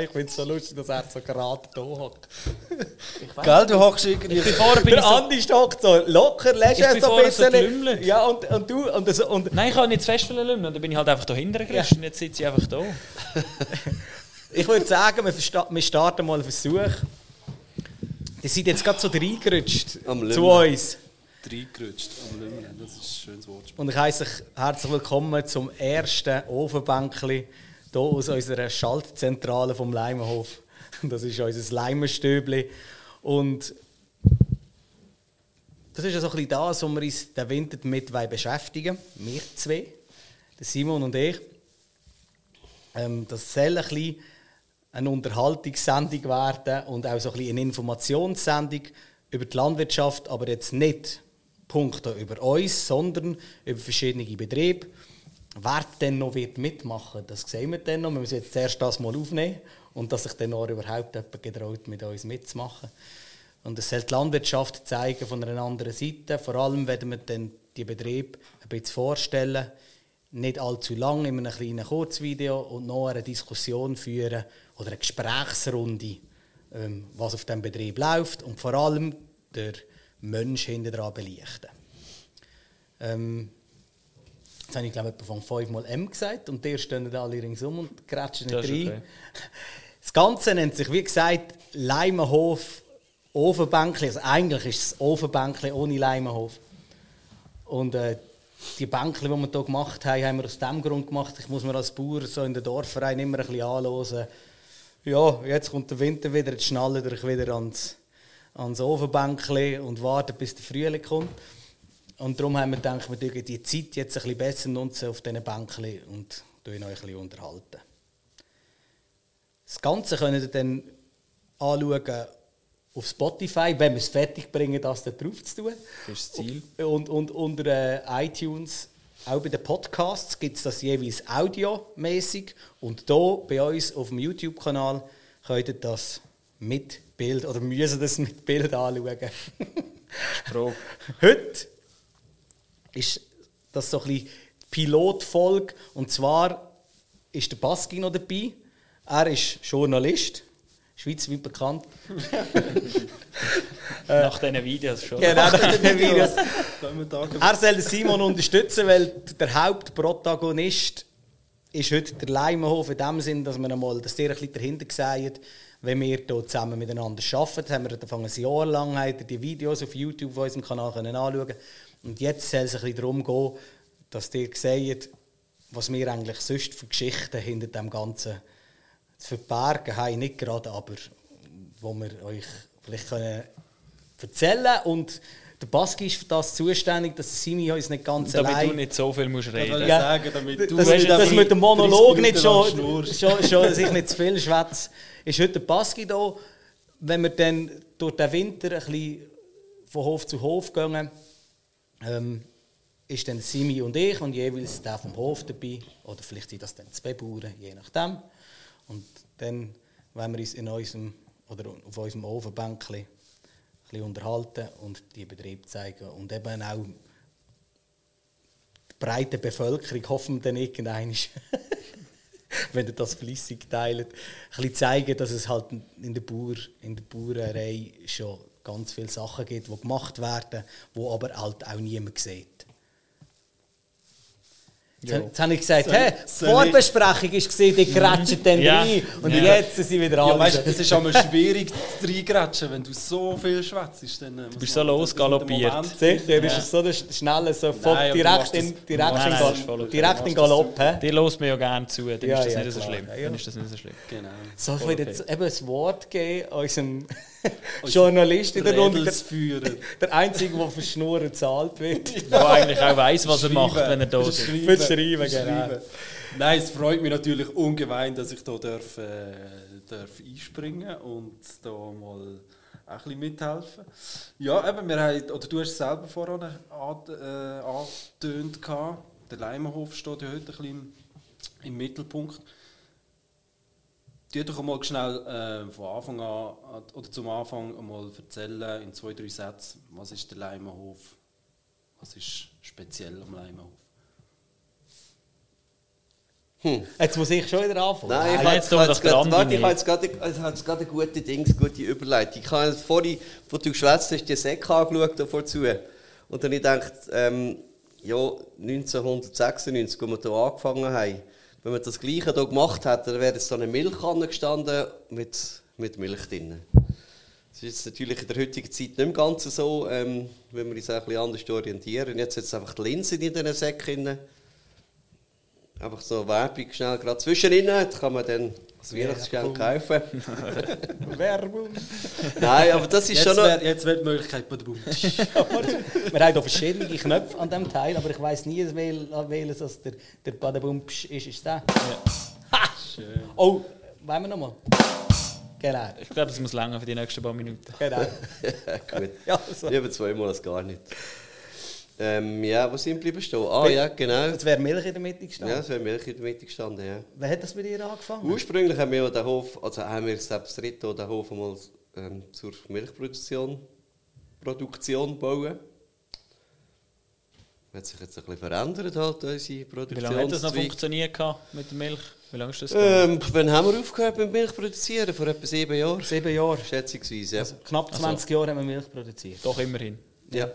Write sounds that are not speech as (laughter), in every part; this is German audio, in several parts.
Ich finde es so lustig, dass er so gerade da hockt. Gell, du hockst irgendwie. Vorher bin Der ich so, Andi stockt so locker, lässt Ich er so ein so bisschen. gelümmelt. ja, und, und du. Und, das, und nein, ich kann nicht zu fest lümmeln. Dann bin ich halt einfach da hinten gerutscht und jetzt sitze ich einfach da. (laughs) ich würde sagen, wir, wir starten mal einen Versuch. Ihr seid jetzt gerade so reingerutscht Am zu uns. Reingerutscht am Lümmeln, das ist ein schönes Wortspiel. Und ich heiße euch herzlich willkommen zum ersten Ofenbänkli hier aus unserer Schaltzentrale vom Leimenhof. Das ist unser Leimenstöbli. Und das ist ja ein das, wo wir uns den Winter damit beschäftigen Wir zwei, Simon und ich. Ähm, das soll ein bisschen eine Unterhaltungssendung werden und auch so ein bisschen eine Informationssendung über die Landwirtschaft, aber jetzt nicht Punkte über uns, sondern über verschiedene Betriebe. Wer denn noch wird mitmachen das sehen wir dann noch. Wir müssen jetzt zuerst das mal aufnehmen und dass sich dann auch überhaupt jemand getraut, mit uns mitzumachen. Und es soll die Landwirtschaft zeigen von einer anderen Seite. Vor allem werden wir dann die Betriebe ein bisschen vorstellen, nicht allzu lang in einem kleinen Kurzvideo und noch eine Diskussion führen oder eine Gesprächsrunde, ähm, was auf dem Betrieb läuft und vor allem der Mensch hinter dran belichten. Ähm, jetzt habe ich glaube ich von fünfmal M gesagt und die stehen alle ringsum und grätschen nicht Das rein. okay. Das Ganze nennt sich, wie gesagt, Leimenhof Ofenbänkli. Also eigentlich ist es Ofenbänkli ohne Leimenhof. Und äh, die Bänkli, die wir hier gemacht haben, haben wir aus dem Grund gemacht. Ich muss mir als Bauer so in den Dorfverein immer ein bisschen anhören. Ja, jetzt kommt der Winter wieder, jetzt schnallen ich wieder ans, ans Ofenbänkli und warten, bis der Frühling kommt. Und darum haben wir gedacht, wir dürfen die Zeit jetzt ein bisschen besser nutzen auf diesen Bänkli und euch ein bisschen unterhalten. Das Ganze könnt ihr dann anschauen auf Spotify, wenn wir es fertig bringen, das da drauf zu tun. Das ist das Ziel. Und, und unter äh, iTunes, auch bei den Podcasts, gibt es das jeweils audiomäßig. Und hier bei uns auf dem YouTube-Kanal könnt ihr das mit Bild oder müssen das mit Bild anschauen. Frage. (laughs) Heute ist das so ein bisschen Pilotfolge. Und zwar ist der Baski noch dabei. Er ist Journalist, schweizweit bekannt. (laughs) Nach diesen Videos schon. Genau, nach den (laughs) Videos. Er soll Simon unterstützen, weil der Hauptprotagonist ist heute der Leimenhof in dem Sinn, dass wir einmal das sehr ein bisschen dahinter sehen, wenn wir hier zusammen miteinander arbeiten. Haben wir angefangen, ein Jahr lang die Videos auf YouTube auf unserem Kanal können anschauen Und jetzt soll es ein bisschen darum gehen, dass ihr seht, was wir eigentlich sonst für Geschichten hinter dem Ganzen zu verbergen haben. Nicht gerade, aber wo wir euch vielleicht können erzählen und der Baski ist für das zuständig, dass Simi uns nicht ganz Damit allein... du nicht so viel musst reden Ja. sagen, damit du dass einfach mit dem Monolog 30 nicht schon, schon, schon dass ich nicht zu viel schwätze, ist heute der Baski da. Wenn wir dann durch den Winter ein bisschen von Hof zu Hof gehen, ähm, ist dann Simi und ich und jeweils der vom Hof dabei. Oder vielleicht sind das dann zwei Bauern, je nachdem. Und dann wollen wir uns in unserem, oder auf unserem Ofenbänkchen ein unterhalten und die Betrieb zeigen. Und eben auch die breite Bevölkerung, hoffen wir dann irgendwann, (laughs) wenn ihr das flüssig teilt, ein bisschen zeigen, dass es halt in der, Bauer, in der Bauerei schon ganz viele Sachen gibt, die gemacht werden, die aber halt auch niemand sieht. Jetzt, Ja. jetzt habe ich gesagt, Soll- hey, soll Vorbesprechung war, die grätschen dann Ja. rein und Ja. jetzt sind sie wieder Ja, alle. weißt es ist einmal schwierig zu reingrätschen, wenn du so viel schwätzt. Dann, äh, Du bist so das dem losgaloppiert. Sicher, ist es so der schnelle, so voll Nein, direkt in, das- direkt Nein, in, nein, Gal- das okay. direkt Du in das Galopp. Die lässt mir ja gerne zu, dann Ja, ist das ja, nicht so schlimm. Ja, ja. Dann ist das nicht so schlimm. Genau. So, ich okay. jetzt eben ein Wort geben unserem Journalist in der Runde, der, der Einzige, der für Schnurren bezahlt wird. (laughs) Der eigentlich auch weiss, was er macht, wenn er da ist. Schreiben. Für Schreiben, genau. Nein, es freut mich natürlich ungemein, dass ich hier darf, äh, darf einspringen und da mal auch ein bisschen mithelfen. Ja, eben, wir haben, oder du hast es selber vorhin äh, angetönt. gehabt. Der Leimenhof steht ja heute ein bisschen im, im Mittelpunkt. Tu doch mal schnell äh, von Anfang an, oder zum Anfang einmal erzählen, in zwei, drei Sätzen, was ist der Leimenhof? Was ist speziell am Leimenhof? Jetzt muss ich schon wieder anfangen. Nein, ich Nein, habe jetzt jetzt, gerade- doch den warte, ich habe jetzt gerade, ich jetzt eine gute Dings, gute Überleitung. Ich habe vorhin, wo du geschwätzt hast, die Säcke angeschaut davor zu. Und dann habe ich gedacht, ähm, ja, 1996, als wir hier angefangen haben, wenn man das Gleiche hier gemacht hätte, dann wäre jetzt da eine Milchkanne gestanden mit, mit Milch drin. Das ist natürlich in der heutigen Zeit nicht ganz so, ähm, wenn wir uns ein bisschen anders orientieren. Jetzt hat es einfach die Linsen in diesen Säcken. Einfach so Werbung schnell gerade zwischen ihnen, da kann man dann das Weihnachtsgeschenk kaufen. (laughs) Werbung. Nein, aber das ist Jetzt schon noch... wäre jetzt wär die Möglichkeit bei der. (laughs) Wir haben hier verschiedene Knöpfe an diesem Teil, aber ich weiß nie, wel- welches das der, der Badabumps ist. Ist der? Schön. Oh, wollen wir nochmal? Genau. Ich glaube, es muss länger für die nächsten paar Minuten. genau. (laughs) Gut, Ja, so. lieber zweimal als gar nicht. Ähm, ja, wo sind wir geblieben stehen? Ah ja, genau. Jetzt wäre Milch in der Mitte gestanden. Ja, es wäre Milch in der Mitte gestanden, ja. Wer hat das bei dir angefangen? Ursprünglich haben wir den Hof, also haben wir selbst hier den Hof mal ähm, zur Milchproduktion Produktion bauen. Hat sich jetzt ein bisschen verändert halt, unsere Wie lange hat das noch funktioniert gehabt mit der Milch? Wie lange ist das? Ähm, wann haben wir aufgehört mit Milch produzieren? Vor etwa sieben Jahren? Sieben Jahre. Schätzungsweise, ja. Also knapp 20 Jahre haben wir Milch produziert. Doch immerhin. Ja.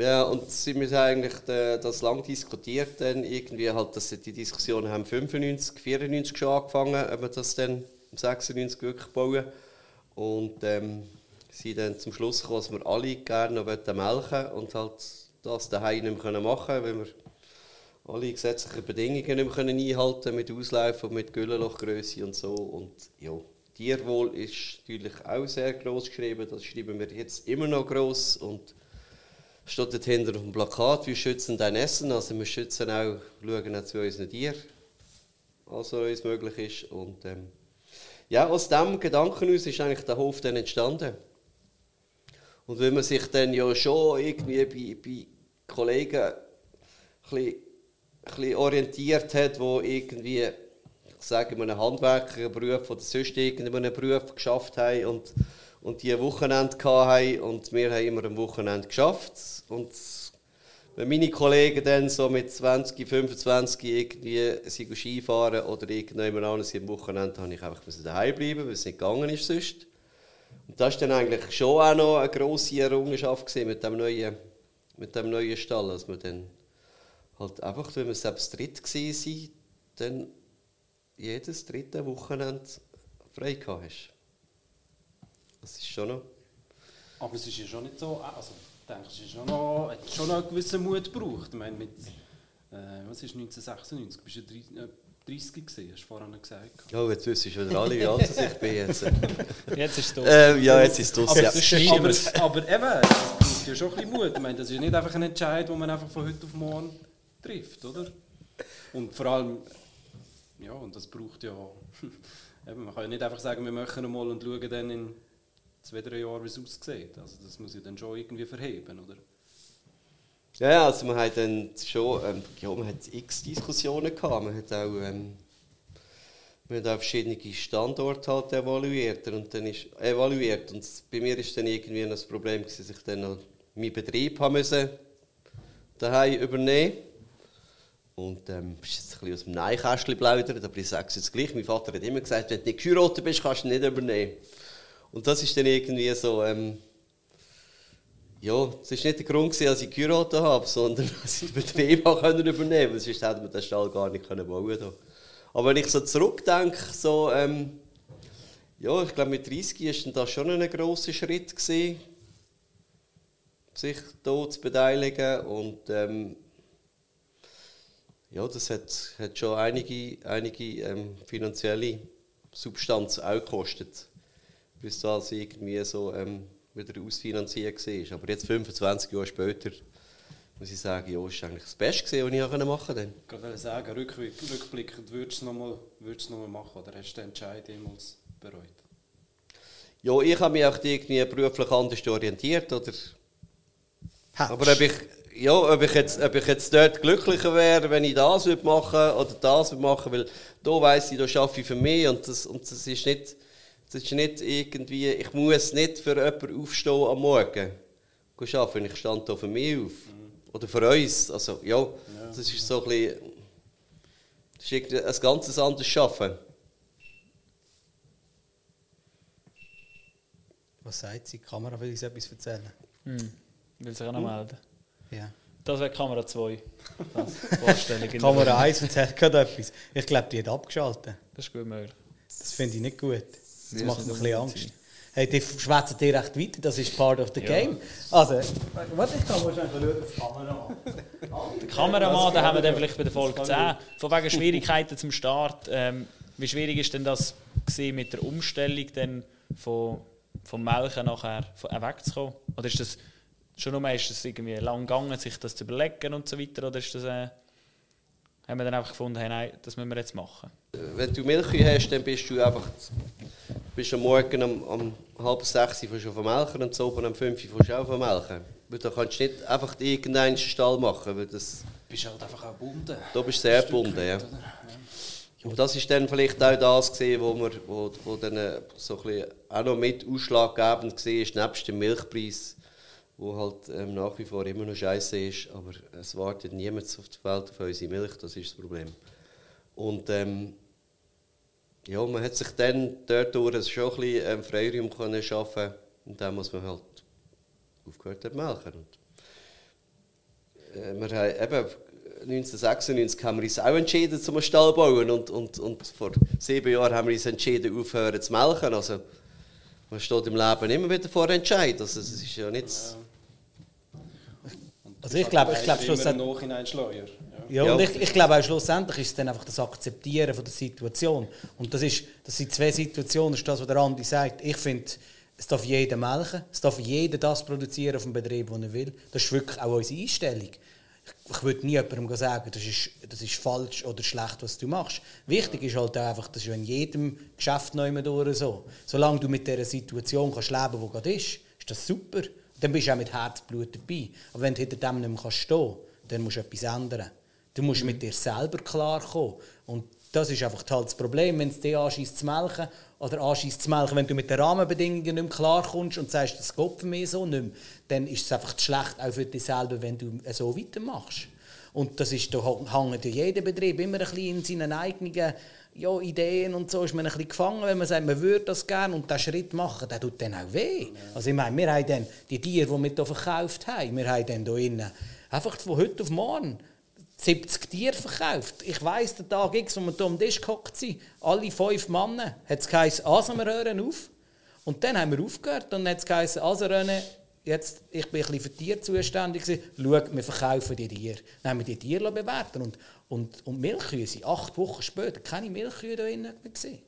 Ja, und sind wir eigentlich das lang diskutiert, dann irgendwie halt, dass die Diskussionen haben 95, 94 schon angefangen, ob wir das dann im 96 wirklich bauen. Und ähm, sind dann zum Schluss gekommen, dass wir alle gerne noch melken wollten und halt das daheim nicht mehr machen können, weil wir alle gesetzlichen Bedingungen nicht mehr einhalten können, mit Auslaufen und mit Güllenlochgröße und so. Und ja, Tierwohl ist natürlich auch sehr groß geschrieben, das schreiben wir jetzt immer noch groß und steht dort hinter auf dem Plakat, wir schützen dein Essen, also wir schützen auch, schauen auch zu unseren Tieren, also uns möglich ist. Und ähm, ja, aus diesem Gedanken aus ist eigentlich der Hof dann entstanden. Und wenn man sich dann ja schon irgendwie bei, bei Kollegen ein bisschen, ein bisschen orientiert hat, wo irgendwie, ich sage mal, einen Handwerkerberuf oder sonst irgendeinen Beruf geschafft haben und, und die ein Wochenende hatten und wir haben immer am Wochenende geschafft. Und wenn meine Kollegen dann so mit 20, 25 irgendwie sind Skifahren oder irgendjemand anderes am Wochenende, habe ich einfach daheim bleiben, weil es nicht gegangen ist sonst. Und das war dann eigentlich schon auch noch eine grosse Errungenschaft mit dem neuen, mit dem neuen Stall, dass man dann halt einfach, wenn wir selbst dritt waren, dann jedes dritte Wochenende frei hast. Das ist schon noch... Aber es ist ja schon nicht so, also ich denke, es ist schon noch, hat schon noch einen gewissen Mut gebraucht. Ich meine, mit, äh, was ist 1996, bist du 30, äh, 30 gewesen, hast du vorhin gesagt. Ja, jetzt wissen schon wieder alle, wie alt ich bin jetzt. (laughs) Jetzt ist es durch. ähm, ja, jetzt ist es Aber, ja. aber, aber eben, es braucht ja schon ein bisschen Mut. Ich meine, das ist nicht einfach ein Entscheid, den man einfach von heute auf morgen trifft, oder? Und vor allem, ja, und das braucht ja, (laughs) eben, man kann ja nicht einfach sagen, wir machen einmal und schauen dann in zwei, drei Jahren, wie es aussieht. Also das muss ja dann schon irgendwie verheben, oder? Ja, also man hat dann schon, ähm, ja, man hat x Diskussionen gehabt, man hat auch, ähm, man hat auch verschiedene Standorte halt evaluiert und dann ist evaluiert und bei mir ist dann irgendwie das Problem dass ich dann noch meinen Betrieb haben müssen daheim übernehmen und ähm, ist jetzt ein bisschen aus dem Neinkästchen plaudern, aber ich sage es jetzt gleich, mein Vater hat immer gesagt, wenn du nicht geheiratet bist, kannst du nicht übernehmen. Und das ist dann irgendwie so, ähm, ja, es war nicht der Grund, gewesen, dass ich geheiratet habe, sondern (laughs) dass ich den Betrieb auch übernehmen konnte. Sonst hätten wir den Stall gar nicht bauen können. Aber wenn ich so zurückdenke, so, ähm, ja, ich glaube mit 30 war das schon ein grosser Schritt, gewesen, sich hier zu beteiligen. Und ähm, ja, das hat, hat schon einige, einige ähm, finanzielle Substanz auch gekostet, bis das irgendwie so ähm, wieder ausfinanziert war. Aber jetzt, 25 Jahre später, muss ich sagen, ja, ist eigentlich das Beste, gewesen, was ich machen konnte. Ich wollte sagen, rückblick, rückblickend, würdest du es nochmal noch machen oder hast du den Entscheid jemals bereut? Ja, ich habe mich auch irgendwie beruflich anders orientiert. Oder. Aber ob ich, ja, ob, ich jetzt, ob ich jetzt dort glücklicher wäre, wenn ich das würde machen oder das würde machen, weil da weiss ich, da arbeite ich für mich und das, und das ist nicht, das ist nicht irgendwie, ich muss nicht für jemanden aufstehen am Morgen gehen arbeiten, ich stand da für mich auf. Oder für uns, also ja, das ist so ein bisschen, Das ist irgendwie ein ganz anderes Schaffen. Was sagt sie? Die Kamera will uns etwas erzählen. Hm. Will sich auch noch melden. Ja. Das wäre Kamera 2. (laughs) Das Vorstellung. in Kamera der- 1 erzählt gerade etwas. Ich glaube, die hat abgeschaltet. Das ist gut möglich. Das finde ich nicht gut. Das macht das mir ein bisschen nicht Angst. Hey, die schwätzen dir recht weiter, das ist part of the Ja. game. Also, warte, ich kann wahrscheinlich schauen, auf die Kamera an. Der Kameramann, den haben wir dann vielleicht bei der Folge 10. Von wegen Schwierigkeiten zum Start. Ähm, wie schwierig ist denn das gewesen mit der Umstellung dann von, vom Melken nachher von, äh, wegzukommen? Oder ist das schon nur ist das irgendwie lang gegangen, sich das zu überlegen und so weiter? Oder ist das, äh, haben wir dann einfach gefunden, hey, nein, das müssen wir jetzt machen? Wenn du Milchkühe hast, dann bist du einfach bist am Morgen um, um halb sechs Uhr schon vermelken und so oben um fünf Uhr schon vermelken. Weil da kannst du nicht einfach irgendeinen Stall machen, weil das, Du bist halt einfach auch gebunden. da bist du sehr gebunden. Ja. oder? Und das ist dann vielleicht auch das gesehen, wo, wir, wo, wo dann äh, so ein bisschen auch noch mit ausschlaggebend war, nebst dem Milchpreis, wo halt ähm, nach wie vor immer noch scheiße ist, aber es wartet niemand auf die Welt auf unsere Milch, das ist das Problem. Und ähm, ja, man hat sich dann dort durch schon ein bisschen ähm, Freiraum können schaffen und dann muss man halt aufgehört haben melken. Und, äh, wir haben eben 1996 haben wir uns auch entschieden, zum Stall zu bauen und, und, und vor sieben Jahren haben wir uns entschieden, aufhören zu melken. Also, man steht im Leben immer wieder vor Entscheid. Also, es ist ja nicht... Und Also ich glaube- ich glaube, schlussendlich- Nachhinein Schleuer. Ja. Ja, und ich, ich glaube auch schlussendlich ist es dann einfach das Akzeptieren von der Situation. Und das, ist, das sind zwei Situationen, das ist das, was der Andi sagt. Ich finde, es darf jeder melken, es darf jeder das produzieren auf dem Betrieb, was er will. Das ist wirklich auch unsere Einstellung. Ich, ich würde nie jemandem sagen, das ist, das ist falsch oder schlecht, was du machst. Wichtig ist halt einfach, das ist in jedem Geschäft neu durch so. Solange du mit dieser Situation kannst leben kannst, die gerade ist, ist das super. Dann bist du auch mit Herzblut dabei. Aber wenn du hinter dem nicht mehr stehen kannst, dann musst du etwas ändern. Du musst mit dir selber klarkommen. Und das ist einfach halt das Problem, wenn es dir anschießt zu melken oder anschießt zu melken, wenn du mit den Rahmenbedingungen nicht mehr klarkommst und sagst, das geht mich so nicht mehr, dann ist es einfach schlecht auch für dich selber, wenn du so weitermachst. Und das ist, da hängt ja jeder Betrieb immer ein bisschen in seinen eigenen ja, Ideen und so ist man ein bisschen gefangen, wenn man sagt, man würde das gerne und diesen Schritt machen, der tut dann auch weh. Also ich meine, wir haben dann die Tiere, die wir hier verkauft haben, wir haben dann hier innen einfach von heute auf morgen 70 Tiere verkauft. Ich weiss, der Tag X, wo wir hier am Tisch gehockt sind, alle fünf Männer, hat es geheißen, also wir hören auf. Und dann haben wir aufgehört und dann hat es geheißen, also René, jetzt, ich bin ein bisschen für Tiere zuständig schau, wir verkaufen die Tiere. Dann haben wir die Tiere bewerten und, und, und Milchkühe sind acht Wochen später keine Milchkühe da drin mehr gewesen.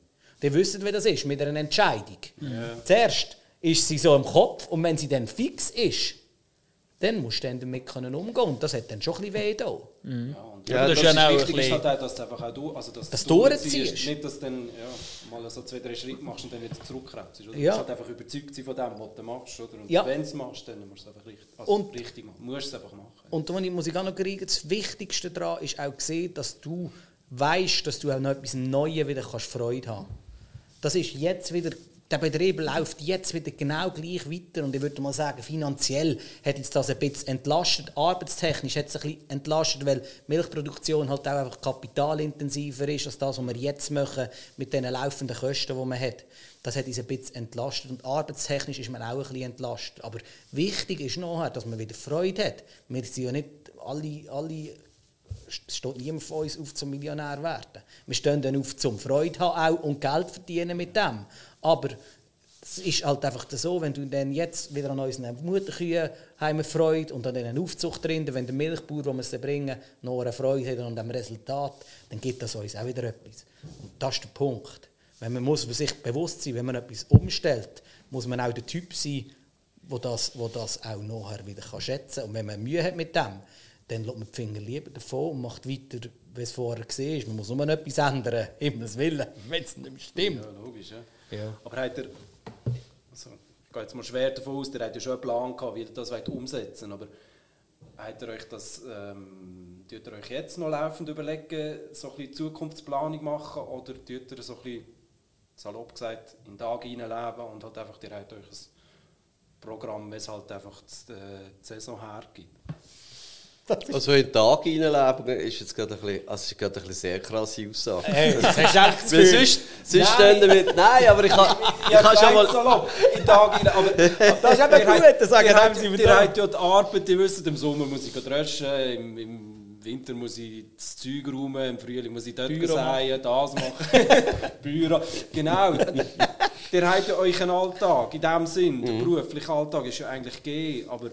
Die wissen, wie das ist, mit einer Entscheidung. Zuerst ist sie so im Kopf und wenn sie dann fix ist, dann musst du dann damit können umgehen und das hat dann schon ein bisschen weh da. Ja, und Ja, das das ist ist ja auch wichtig ein ist halt auch, dass du einfach auch du, also dass Das du durchziehst. durchziehst. Nicht, dass du dann ja, mal so zwei, drei Schritte machst und dann wieder zurückkrebst. Oder? Ja. Du musst halt einfach überzeugt sein von dem, was du machst. Oder? Und Ja. wenn du es machst, dann musst du es einfach richtig, also Und- richtig machen. Du musst es einfach machen. Und da muss ich auch noch kriegen, das Wichtigste daran ist auch gesehen, dass du weißt, dass du auch noch etwas Neues wieder kannst Freude haben. Das ist jetzt wieder der Betrieb läuft jetzt wieder genau gleich weiter und ich würde mal sagen, finanziell hat jetzt das ein bisschen entlastet, arbeitstechnisch hat es ein bisschen entlastet, weil Milchproduktion halt auch einfach kapitalintensiver ist als das, was wir jetzt machen mit den laufenden Kosten, die man hat. Das hat uns ein bisschen entlastet und arbeitstechnisch ist man auch ein bisschen entlastet. Aber wichtig ist noch, dass man wieder Freude hat. Wir sind ja nicht alle, alle es steht niemand von uns auf zum Millionär werden. Wir stehen dann auf zum Freude haben auch und Geld verdienen mit dem. Aber es ist halt einfach so, wenn du dann jetzt wieder an unseren Mutterkühen haben und an diesen Aufzuchtrinden, wenn der Milchbauer, wo wir sie bringen, noch eine Freude hat an dem Resultat, dann gibt das uns auch wieder etwas. Und das ist der Punkt. Wenn man muss sich bewusst sein, wenn man etwas umstellt, muss man auch der Typ sein, wo das, wo das auch nachher wieder kann schätzen kann. Und wenn man Mühe hat mit dem, dann lässt man die Finger lieber davon und macht weiter, wie es vorher war. Man muss nur noch etwas ändern, (laughs) Himmels Willen, wenn es nicht stimmt. Ja, logisch. Ja. Ja. Aber hat er, also, ich gehe jetzt mal schwer davon aus, der hat ja schon einen Plan gehabt, wie er das umsetzen aber hat er euch das, ähm, tut ihr euch jetzt noch laufend überlegen, so ein bisschen Zukunftsplanung machen oder tut ihr so ein bisschen, salopp gesagt, in den Tag hineinleben und hat einfach, ihr habt euch ein Programm, wie es halt einfach die, äh, die Saison hergibt? Also in den Tag hineinleben ist jetzt gerade ein bisschen, also ist gerade ein bisschen sehr krasse Aussage. Hey, das hast du echt das Gefühl. sonst, sonst stehen wir mit, nein, aber ich kann, (laughs) ich kann schon mal, Salopp, in Tag rein, aber (laughs) Das ist eben gut, das sagen ihr einem sie wieder. habt ja die Arbeit, ihr wisst, im Sommer muss ich dreschen, im, im Winter muss ich das Zeug räumen, im Frühling muss ich dort Büro säen, das machen. (laughs) Büro, genau. ihr habt ja euch einen Alltag, in dem Sinn, der berufliche Alltag ist ja eigentlich gegeben, aber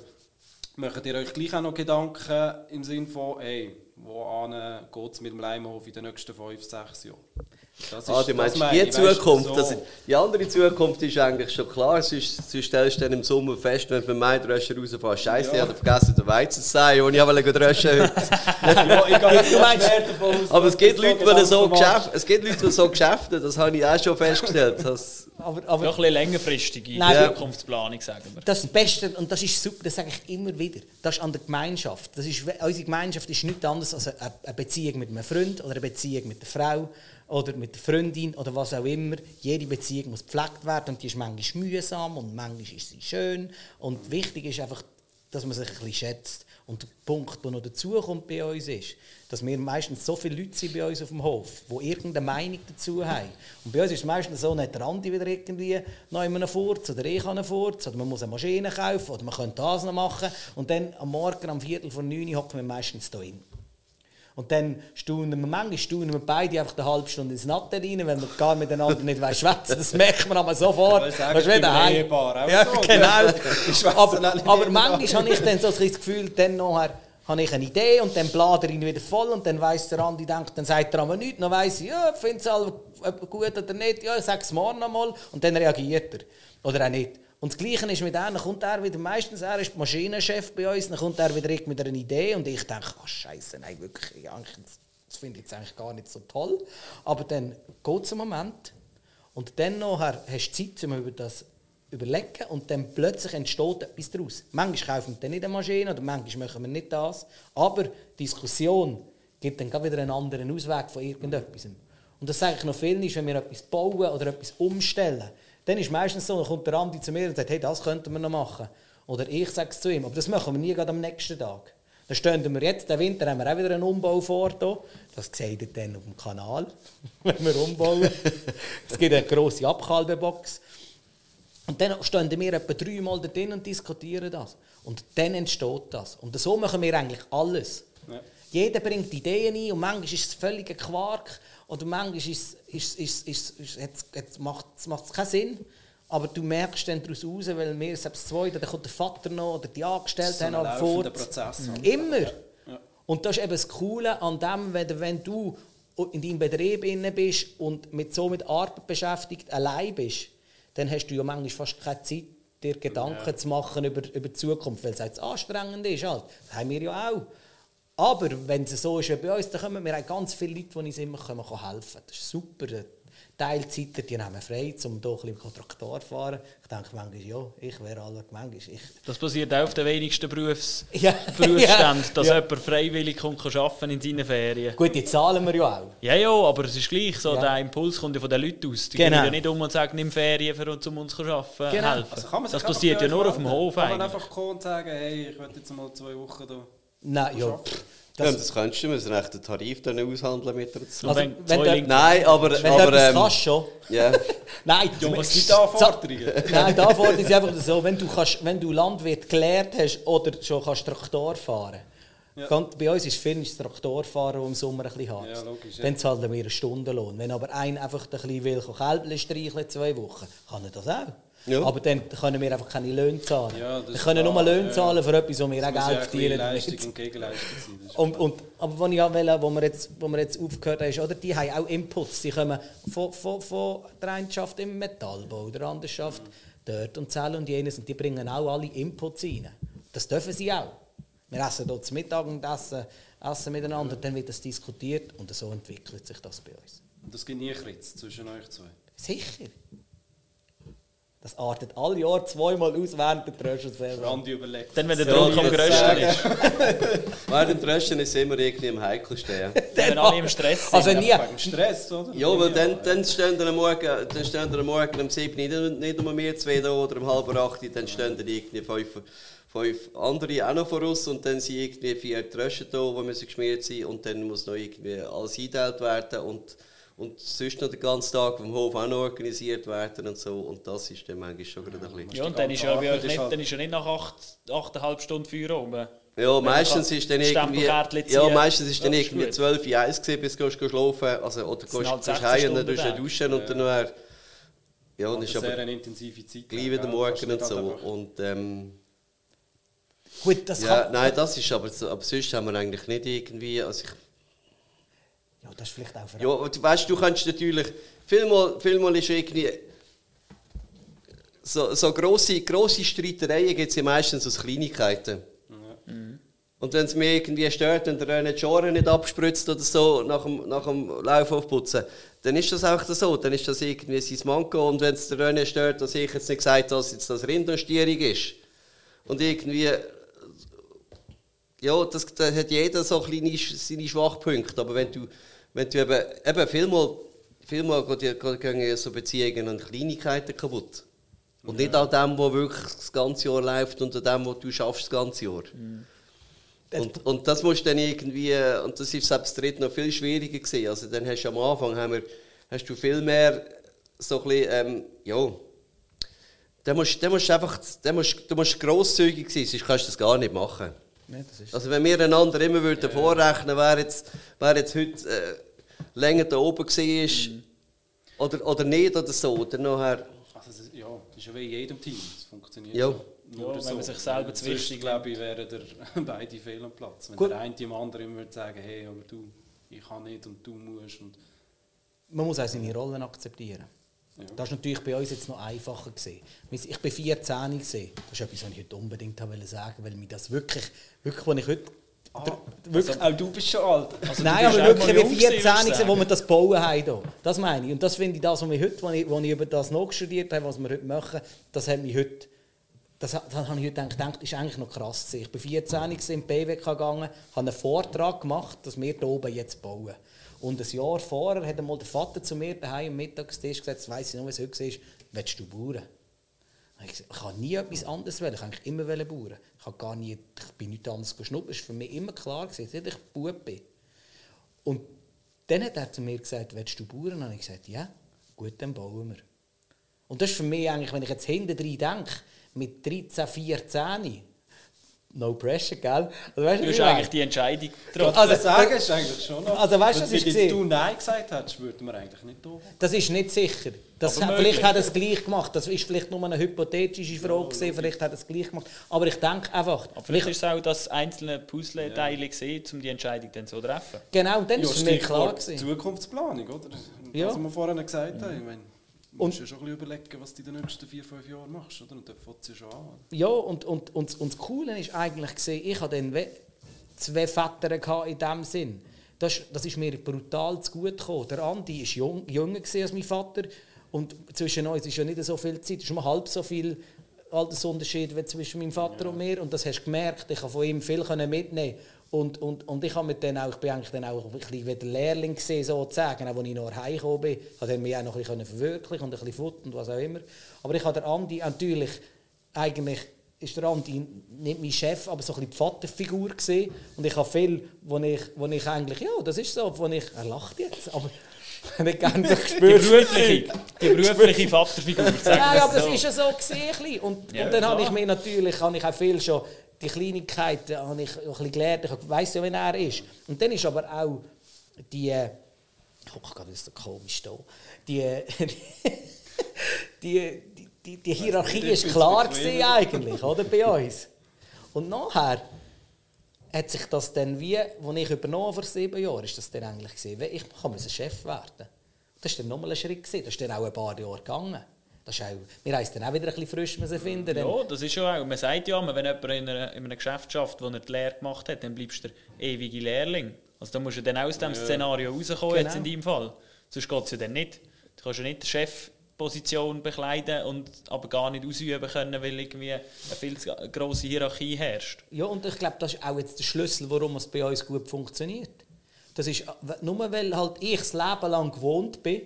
macht ihr euch gleich auch noch Gedanken im Sinn von, hey, wo geht es mit dem Leimhof in den nächsten 5, 6 Jahren? Das ah, du meinst das meine die Zukunft, so. das, die andere Zukunft ist eigentlich schon klar, sonst, sonst stellst du dann im Sommer fest, wenn du mit meinem Dröscher rausfährst, scheiße, ich habe vergessen den Weizen zu sagen, den ich wollte dröschen heute. (laughs) Ja, ich gehe jetzt meinst- aus, Aber es gibt Leute, die so machst. Geschäfte, es gibt Leute, die so Geschäfte, das habe ich auch schon festgestellt. Das, Aber, Ja, aber ein bisschen längerfristige Nein, Zukunftsplanung, sagen wir. das Beste, und das ist super, das sage ich immer wieder, das ist an der Gemeinschaft. Das ist, unsere Gemeinschaft ist nichts anderes als eine, eine Beziehung mit einem Freund oder eine Beziehung mit der Frau oder mit der Freundin oder was auch immer. Jede Beziehung muss gepflegt werden und die ist manchmal mühsam und manchmal ist sie schön. Und wichtig ist einfach, dass man sich ein bisschen schätzt. Und der Punkt, der noch dazukommt bei uns ist, dass wir meistens so viele Leute sind bei uns auf dem Hof, die irgendeine Meinung dazu haben. Und bei uns ist es meistens so, nicht der Andi wieder irgendwie noch in einem Furz oder ich habe einen Furz oder man muss eine Maschine kaufen oder man könnte das noch machen. Und dann am Morgen, am Viertel vor neun hocken wir meistens hier hin. Und dann staunen wir, manchmal staunen wir beide einfach eine halbe Stunde ins Natte rein, wenn wir gar miteinander nicht schwätzen Das merkt man aber sofort. Das ist ich wie bin ein. Ehepaar, Ja, so, (laughs) genau. (laughs) Aber, aber manchmal habe ich dann so ein das Gefühl, dann nachher habe ich eine Idee und dann bladere ich ihn wieder voll und dann weiss der Andi, denkt, dann sagt er aber nichts, dann weiss ich, ja, finde es gut oder nicht, ja, ich sage es morgen einmal und dann reagiert er. Oder auch nicht. Und das Gleiche ist mit einem, kommt er wieder, meistens er ist Maschinenchef bei uns, dann kommt er wieder mit einer Idee und ich denke, ach Scheiße, nein, wirklich, das finde ich jetzt eigentlich gar nicht so toll. Aber dann geht es einen Moment und dann nachher hast du Zeit, um über das überlegen und dann plötzlich entsteht etwas daraus. Manchmal kaufen wir dann nicht eine Maschine oder manchmal machen wir nicht das. Aber Diskussion gibt dann wieder einen anderen Ausweg von irgendetwas. Und das sage ich noch vielen, ist, wenn wir etwas bauen oder etwas umstellen, dann ist meistens so, dann kommt der Andi zu mir und sagt, hey, das könnten wir noch machen. Oder ich sage es zu ihm, aber das machen wir nie gerade am nächsten Tag. Dann stehen wir jetzt, den Winter haben wir auch wieder einen Umbau vor. Hier. Das seht ihr dann auf dem Kanal, (laughs) wenn wir umbauen. es gibt eine grosse Abkalbebox. Und dann stehen wir etwa dreimal da drin und diskutieren das. Und dann entsteht das. Und so machen wir eigentlich alles. Ja. Jeder bringt Ideen ein und manchmal ist es völliger Quark oder manchmal ist, ist, ist, ist, ist, jetzt, jetzt macht es keinen Sinn. Aber du merkst dann daraus raus, weil wir selbst zwei, dann kommt der Vater noch oder die Angestellten So haben vor. Prozess. halt. Immer. Ja. Und das ist eben das Coole an dem, wenn, du- wenn du in deinem Betrieb inne bist und mit so mit Arbeit beschäftigt allein bist, dann hast du ja manchmal fast keine Zeit, dir Gedanken zu machen über, über die Zukunft, weil es jetzt anstrengend ist. Halt. Das haben wir ja auch. Aber wenn es so ist wie bei uns, dann kommen wir haben ganz viele Leute, die uns immer helfen können. Das ist super. Teilzeitler, die nehmen frei, um hier ein bisschen Traktor zu fahren. Ich denke manchmal, ja, ich wäre alle manchmal. Ich, Das passiert auch auf den wenigsten Berufs (laughs) Ja. Berufsständen, dass Ja. jemand freiwillig kommt, kann arbeiten in seinen Ferien. Gut, die zahlen wir ja auch. Ja, ja, aber es ist gleich so, Ja. der Impuls kommt ja von den Leuten aus. Die Genau. gehen ja nicht um und sagen, nimm Ferien, für uns, um uns zu arbeiten, Genau. helfen. Also das passiert ja nur auf dem Hof melden? Kann man eigentlich. einfach kommen und sagen, hey, ich will jetzt mal zwei Wochen da. Nein, ja. Arbeiten. ja, Das, das könntest du, wir müssen echt den Tarif dann aushandeln mit der Also, wenn wenn der- Nein, aber, wenn du aber etwas ähm, kannst, schon. ja. (laughs) Nein, Ja, was gibt da Anforderungen? (laughs) Nein, die Anforderung ist einfach so, wenn du, kannst, wenn du Landwirt gelernt hast oder schon kannst Traktor fahren Ja. Bei uns ist viel ist Traktorfahren, der im Sommer ein bisschen hart Ja, ist. logisch, ja. Dann zahlen wir einen Stundenlohn. Wenn aber einer einfach ein bisschen will, Kälbchen streicheln, zwei Wochen, kann er das auch. Ja. Aber dann können wir einfach keine Löhne zahlen. Ja, das wir können klar, nur Löhne zahlen für etwas, wo wir auch Geld verdienen. Leistung und Gegenleistung sein. das ist Und, und, aber was ich auch will, wo wir jetzt, wo wir jetzt aufgehört haben, ist, oder, die haben auch Inputs. Die kommen von, von, von der einen im Metallbau, der andere Schaft dort und Zellen und jenes. Und die bringen auch alle Inputs rein. Das dürfen sie auch. Wir essen dort zu Mittag und essen, essen miteinander, dann wird das diskutiert und so entwickelt sich das bei uns. Und es gibt nie Kritz zwischen euch zwei. Sicher. Das artet alle Jahre zweimal aus während der Tröschen selber. Randi überlegt. Dann, wenn der Druck am grössten ist. (laughs) Während dem Tröschen ist immer irgendwie am heikelsten. ja. Wenn alle im Stress sind. Also nie. Wegen Stress, oder? Ja, weil dann, dann stehen wir am Morgen, dann stehen wir am Morgen um 7 Uhr nicht, nicht nur wir zwei da oder um halb acht, dann stehen dann irgendwie fünf, fünf andere auch noch voraus und dann sind irgendwie vier Tröschen da, die müssen geschmiert sein und dann muss noch irgendwie alles eingeteilt werden und, und sonst noch den ganzen Tag vom Hof auch noch organisiert werden und so. Und das ist dann manchmal schon gerade ein bisschen... Ja, und dann ist ja, bei euch nicht, dann ist ja nicht nach acht, achteinhalb Stunden Feuer rum. Ja, meistens ist dann irgendwie, ja, meistens ist dann irgendwie 12 Uhr 1 gewesen, bis du schlafen also, oder gehst, halt gehst heim und dann tust du duschen und dann nachher, ja, und ist aber eine intensive Zeit. Gleich wieder morgen und so. und ähm, Gut, das ja, nein, das ist aber, aber sonst haben wir eigentlich nicht irgendwie, also ich, ja, das ist vielleicht auch Ja, du weißt, du kannst natürlich, vielmal, vielmal ist irgendwie, so, so grosse, grosse Streitereien gibt es ja meistens aus Kleinigkeiten. Mhm. Und wenn es mir irgendwie stört und der René die nicht abspritzt oder so nach dem, nach dem Lauf aufputzen, dann ist das auch so. Dann ist das irgendwie sein Manko. Und wenn es der René stört, dass ich jetzt nicht gesagt habe, dass jetzt das Rinderstierung ist und irgendwie ja, das, da hat jeder so kleine, seine Schwachpunkte. Aber wenn du, wenn du eben, eben vielmal, vielmal gehen so Beziehungen an Kleinigkeiten kaputt. Und nicht an dem, was wirklich das ganze Jahr läuft und an dem, was du schaffst das ganze Jahr. Mhm. Und, und das musst dann irgendwie, und das ist selbst dritt noch viel schwieriger gewesen. Also dann hast du am Anfang, haben wir, hast du viel mehr so ein bisschen, ähm, ja, dann musst, dann musst einfach, dann musst, du musst grosszügig sein, sonst kannst du das gar nicht machen. Nee, also wenn wir einander immer würden ja, vorrechnen, wer jetzt, wer jetzt heute äh, länger da oben war mhm. oder, oder nicht oder so, oder nachher... Also das ist, ja, das ist ja wie in jedem Team, das funktioniert ja. Nur ja, wenn so. man sich selber zwischen... Glaube, ich wären der, (laughs) beide fehl am Platz. Wenn Gut. der eine dem anderen immer würde sagen, hey, aber du, ich kann nicht und du musst. Und man muss auch seine Rollen akzeptieren. Ja. Das war natürlich bei uns jetzt noch einfacher. Gewesen. Ich war 14 gewesen. Das ist etwas, was ich heute unbedingt sagen wollte, weil mir das wirklich, wirklich, wenn ich heute Ah, wirklich, also, auch du bist schon alt. Also, Nein, aber wirklich wie 14 gewesen, wo wir das bauen haben. Das meine ich. Und das finde ich das, was wir heute, wo ich, wo ich über das noch studiert habe, was wir heute machen, das hat mich heute, das, das habe ich heute gedacht, ist eigentlich noch krass. Ich bin 14 in BWK gegangen, habe einen Vortrag gemacht, dass wir hier oben jetzt bauen. Und ein Jahr vorher hat einmal der Vater zu mir daheim am Mittagstisch gesagt, das weiss ich noch, was heute war, willst du bauen? Ich, ich habe nie etwas anderes wollen. Ich wollte immer bauen. Ich, habe gar nie, ich bin nicht anders geschnuppert. Es war für mich immer klar, dass ich Bub bin. Und dann hat er zu mir gesagt, willst du bauen? Und ich gesagt, ja, gut, dann bauen wir. Und das ist für mich eigentlich, wenn ich jetzt hinten drin denke, mit 13, 14, No pressure, gell? Also, weißt, du hast eigentlich die Entscheidung getroffen. Also, das sagen ist eigentlich schon noch. Also, weißt, du, Wenn du Nein gesagt hättest, würden wir eigentlich nicht da. Das ist nicht sicher. Das hat, vielleicht hat er es gleich gemacht. Das ist vielleicht nur eine hypothetische Frage. Ja, gewesen. Vielleicht hat er es gleich gemacht. Aber ich denke einfach. Aber vielleicht ist es auch das einzelne Puzzleteile, ja. um die Entscheidung dann zu treffen. Genau, dann ja, ist es mir klar. Gewesen. Zukunftsplanung, oder? Das, ja. was wir vorhin gesagt haben. Ich meine, Du musst ja schon ein bisschen überlegen, was du in den nächsten vier, fünf Jahren machst, oder? Und dann fängt es ja schon an. Ja, und, und, und, und das Coole ist eigentlich, gesehen, ich hatte dann zwei Väter in diesem Sinn. Das, das ist mir brutal zu gut gekommen. Der Andi war jung, jünger als mein Vater und zwischen uns ist ja nicht so viel Zeit, es ist nur halb so viel Altersunterschied wie zwischen meinem Vater ja. und mir und das hast du gemerkt, ich konnte von ihm viel mitnehmen und, und, und ich, mit dann auch, ich bin dann auch ein bisschen wie der Lehrling gesehen, sozusagen, auch als ich noch heimgekommen bin. Ich konnte mich auch noch ein bisschen verwirklichen und ein bisschen futtern und was auch immer. Aber ich habe der Andi natürlich, eigentlich ist der Andi nicht mein Chef, aber so ein bisschen die Vaterfigur gesehen. Und ich habe viel, wo ich, wo ich eigentlich, ja, das ist so, wo ich, er lacht jetzt, aber (laughs) nicht ganz gespürt. Die berufliche, die (laughs) berufliche Vaterfigur, Nein, aber das so. ist ja so gesehen. Und, ja, und dann habe ich mir natürlich, ich auch viel schon die Kleinigkeiten habe ich ein bisschen gelernt. Ich weiss ja, wer er ist. Und dann ist aber auch die. Oh Gott, das ist so komisch hier. (laughs) Die, die, die, die Hierarchie ist klar gewesen eigentlich, oder, bei uns. Und nachher hat sich das dann wie, als ich übernommen vor sieben Jahren, ist das dann eigentlich gesehen, ich kann ein Chef werden. Das war dann nochmal ein Schritt. Gewesen. Das ist dann auch ein paar Jahre gegangen. Das ist auch, wir haben dann auch wieder ein bisschen frisch müssen finden. Ja, das ist schon auch. Man sagt ja immer, wenn jemand in, einer, in einem Geschäft schafft, wo er die Lehre gemacht hat, dann bleibst du der ewige Lehrling. Also da musst du dann aus diesem ja. Szenario rauskommen, genau. jetzt in deinem Fall. Sonst geht es ja dann nicht. Du kannst ja nicht die Chefposition bekleiden und aber gar nicht ausüben können, weil irgendwie eine viel zu grosse Hierarchie herrscht. Ja, und ich glaube, das ist auch jetzt der Schlüssel, warum es bei uns gut funktioniert. Das ist nur, weil halt ich das Leben lang gewohnt bin,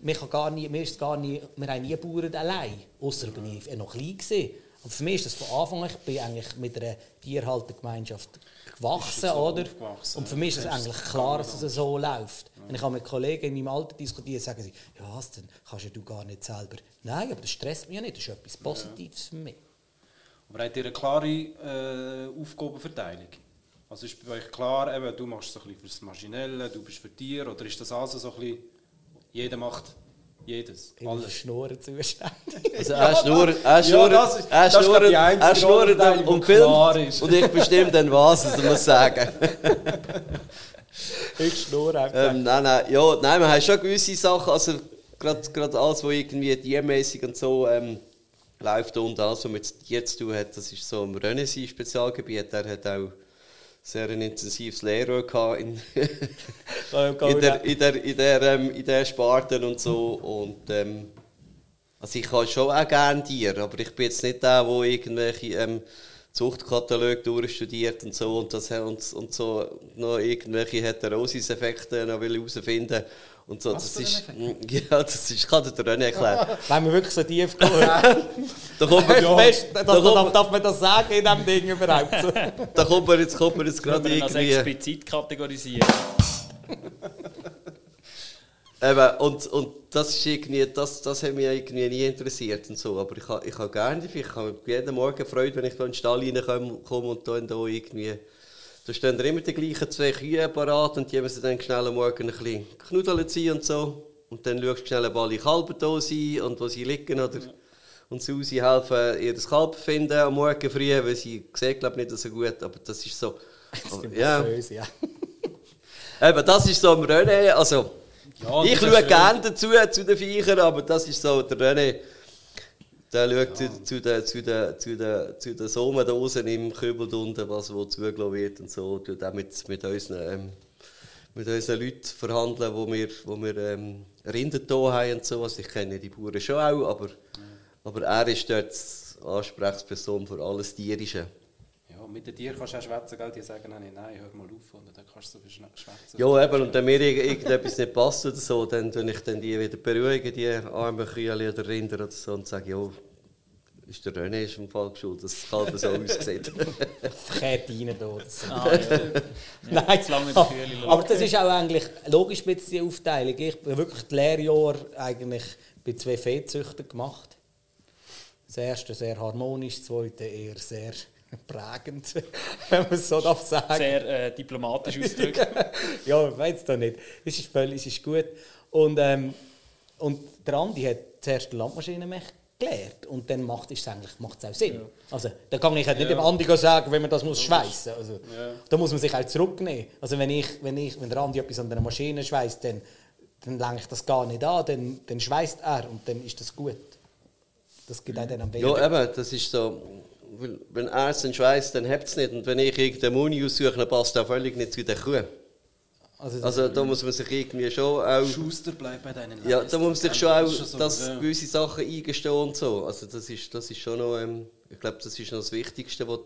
wir, gar nie, ist gar nie, wir haben nie Bauern allein. Außer bin ich noch klein gewesen. Und für mich ist das von Anfang an, ich bin eigentlich mit einer Tierhaltergemeinschaft gewachsen, so oder? Und für mich ist es eigentlich klar, dass es so läuft. Ja. Wenn ich mit Kollegen in meinem Alter diskutiere, sagen sie, ja, was denn, kannst du gar nicht selber. Nein, aber das stresst mich ja nicht, das ist etwas Positives ja. für mich. Aber habt ihr eine klare äh, Aufgabenverteilung? Also ist bei euch klar, eben, du machst so ein bisschen fürs Maschinelle, du bist für Tier, oder ist das also so ein bisschen, jeder macht jedes. Alles. Schnurren zuständig. Also er schnurrt, er schnurrt, ja, er schnurrt, er schnurrt und filmt und ich bestimme dann was, also muss sagen. (laughs) ich schnurre einfach. Ähm, nein, nein, ja, nein, wir haben schon gewisse Sachen, also gerade alles, was irgendwie tiermäßig und so ähm, läuft und alles, was mit Tier zu tun hat, das ist so im Renaissance-Spezialgebiet, der hat auch sehr ein intensives Lehrjahr in, (laughs) in, der, in, der, in, der, ähm, in der Sparte und so. Und, ähm, also ich habe schon auch gerne Tiere, aber ich bin jetzt nicht der, der irgendwelche ähm, Zuchtkataloge durchstudiert und so und, das, und, und so noch irgendwelche Heterosis-Effekte herausfinden will und so, das ist, (laughs) ja, das ist, kann der René erklären. (laughs) Wenn wir wirklich so tief (laughs) gehen. da kommt man, ja. Best, da darf, darf man das sagen in diesem Ding überhaupt? da kommt man jetzt, kommt man jetzt gerade irgendwie... als explizit kategorisieren. Eben, und, und das ist irgendwie, das, das hat mich irgendwie nie interessiert und so. Aber ich habe ich ha gerne ich habe jeden Morgen Freude, wenn ich da in den Stall reinkomme und dann da irgendwie da stehen immer die gleichen zwei Kühe parat und die müssen dann schnell am Morgen ein bisschen knuddeln ziehen und so. Und dann schaust du schnell, ob alle Kalben da sind und wo sie liegen. Oder und Susi helfen, ihr das Kalb finden am Morgen früh, weil sie sieht, glaube nicht so gut, aber das ist so... (laughs) Das ist ja. Böse, ja. (laughs) Eben, das ist so am René, also... Ja, ich schaue gerne dazu, zu den Viechern, aber das ist so der René der schaut ja. zu, zu, den, zu, den, zu, den, zu den Sommerdosen im Kübel unten, was wo zugelassen wird und so. Und auch mit, mit, unseren, ähm, mit unseren Leuten verhandeln, wo wir, wo wir ähm, Rinder da haben und so. Also ich kenne die Bauern schon auch, aber, ja. aber er ist dort die Ansprechperson für alles Tierische. Ja, mit den Tieren kannst du auch schwätzen, gell? die sagen nein, nein, hör mal auf und dann kannst du so viel schwätzen. Ja, eben, und wenn mir irgendetwas nicht passt oder so, dann tue ich dann die wieder beruhigen, die armen Kühe oder Rinder oder so und sage, ja, ist der René ist im Fall geschuld, dass das Kalb so aussieht. (laughs) Verkehrt rein da. Ah, (laughs) ja. Nein, das lange aber, aber das ist auch eigentlich logisch mit der Aufteilung. Ich habe wirklich das Lehrjahr eigentlich bei zwei Viehzüchtern gemacht. Das erste sehr harmonisch, das zweite eher sehr prägend, (laughs) wenn man es so darf sagen. Sehr äh, diplomatisch (laughs) ausdrücken. ja, ich weiß es nicht. Es ist völlig ist gut. Und, ähm, und der Andi hat zuerst die Landmaschine gelernt. Und dann macht es eigentlich macht's auch Sinn. Ja. Also, da kann ich halt nicht ja. dem Andi sagen, wenn man das muss schweißen. Also, ja. Da muss man sich auch zurücknehmen. Also wenn ich, wenn ich, wenn der Andi etwas an einer Maschine schweißt, dann, dann lenke ich das gar nicht an, dann, dann schweißt er und dann ist das gut. Das geht auch dann am besten. Ja, eben, das ist so. Wenn er es dann schweißt, dann hebt es nicht. Und wenn ich irgendeine Muni aussuche, dann passt er völlig nicht zu der Kuh. Also, also da muss man sich irgendwie schon auch... Schuster bleibt bei deinen Leisten. Ja, da muss man sich schon auch so, dass ja. gewisse Sachen eingestehen und so. Also das ist, das ist schon noch... Ähm, ich glaube, das ist noch das Wichtigste, was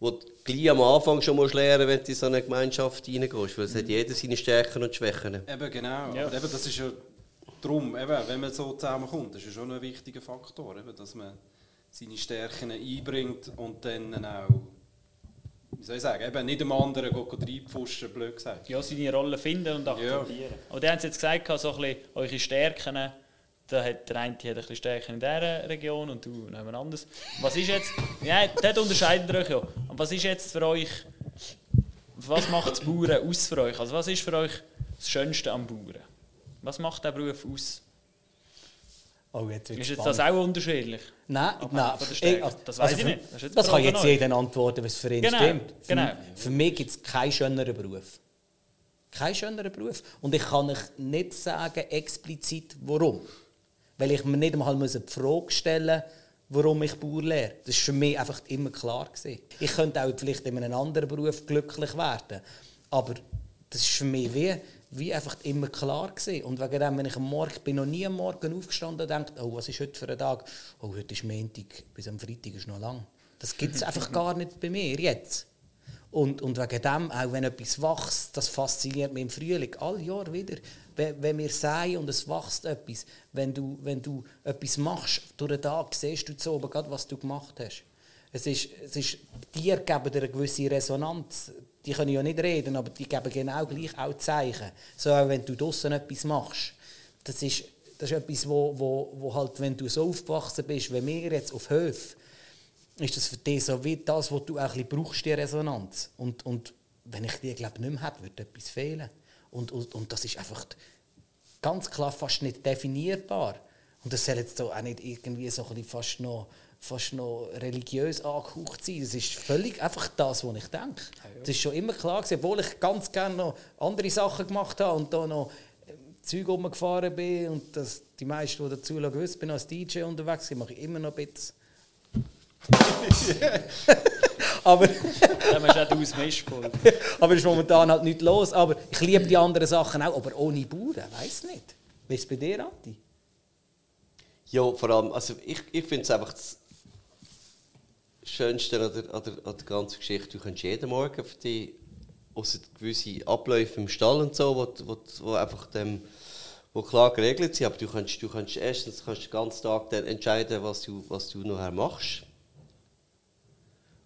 du gleich am Anfang schon musst lernen wenn du in so eine Gemeinschaft reingehst. Weil es mhm. hat jeder seine Stärken und Schwächen. Eben, genau. Ja. eben, das ist ja darum, eben, wenn man so zusammenkommt, das ist schon ein wichtiger Faktor, eben, dass man seine Stärken einbringt und dann auch wie soll ich sagen, eben nicht dem anderen reinpfuschen, blöd gesagt. Ja, seine Rolle finden und akzeptieren. Ja. Aber die haben jetzt gesagt, so ein bisschen eure Stärken, da hat der eine hat ein bisschen Stärken in dieser Region und du noch jemand anderes. Was ist jetzt, ja, dort unterscheidet ihr euch ja. Und was ist jetzt für euch, was macht das Bauern aus für euch? Also was ist für euch das Schönste am Bauern? Was macht der Beruf aus? Oh, jetzt ist jetzt das auch unterschiedlich? Nein, nein. Ich, also, das weiß also ich nicht. Das, das kann jetzt jeder antworten, was für ihn genau, stimmt. Für, genau. für mich gibt es keinen schöneren Beruf. Keinen schöneren Beruf. Und ich kann euch nicht sagen, explizit warum. Weil ich mir nicht einmal die Frage stellen warum ich Bauer lehre. Das war für mich einfach immer klar. Gewesen. Ich könnte auch vielleicht in einem anderen Beruf glücklich werden. Aber das ist für mich wie wie einfach immer klar gewesen. Und wegen dem, wenn ich am Morgen, ich bin noch nie am Morgen aufgestanden und denke, oh, was ist heute für ein Tag? Oh, heute ist Montag, bis am Freitag ist noch lang. Das gibt es (laughs) einfach gar nicht bei mir jetzt. Und, und wegen dem, auch wenn etwas wächst, das fasziniert mich im Frühling, alle Jahre wieder. Wenn, wenn wir säen und es wächst etwas, wenn du, wenn du etwas machst durch den Tag, siehst du zu oben gerade, was du gemacht hast. Es ist, es ist, Tiere geben dir eine gewisse Resonanz. Die können ja nicht reden, aber die geben genau gleich auch Zeichen. So auch wenn du draußen etwas machst. Das ist, das ist etwas, wo, wo, wo halt, wenn du so aufgewachsen bist, wie wir jetzt auf Höfen, ist das für dich so wie das, was du auch ein bisschen brauchst, die Resonanz. Und, und wenn ich die, glaube nicht mehr hätte, würde etwas fehlen. Und, und, und das ist einfach ganz klar fast nicht definierbar. Und das soll jetzt auch nicht irgendwie so ein fast noch, fast noch religiös angehaucht sein. Das ist völlig einfach das, was ich denke. Das ist schon immer klar gewesen, obwohl ich ganz gerne noch andere Sachen gemacht habe und da noch ähm, Zeug rumgefahren bin und das, die meisten, die dazu wissen, bin als DJ unterwegs, mache ich immer noch ein bisschen (laughs) aber Dann hast du aus Mischpult. (laughs) aber es ist momentan halt nichts los. Aber ich liebe die anderen Sachen auch, aber ohne Bauern, weiß nicht. Wie ist es bei dir, Andi? Ja, vor allem, also ich, ich finde es einfach das Schönste an der, an, der, an der ganzen Geschichte. Du kannst jeden Morgen für die, außer gewisse Abläufe im Stall und so, wo, wo, wo einfach dem, wo klar geregelt sind, aber du kannst, du kannst erstens kannst den ganzen Tag dann entscheiden, was du, was du nachher machst.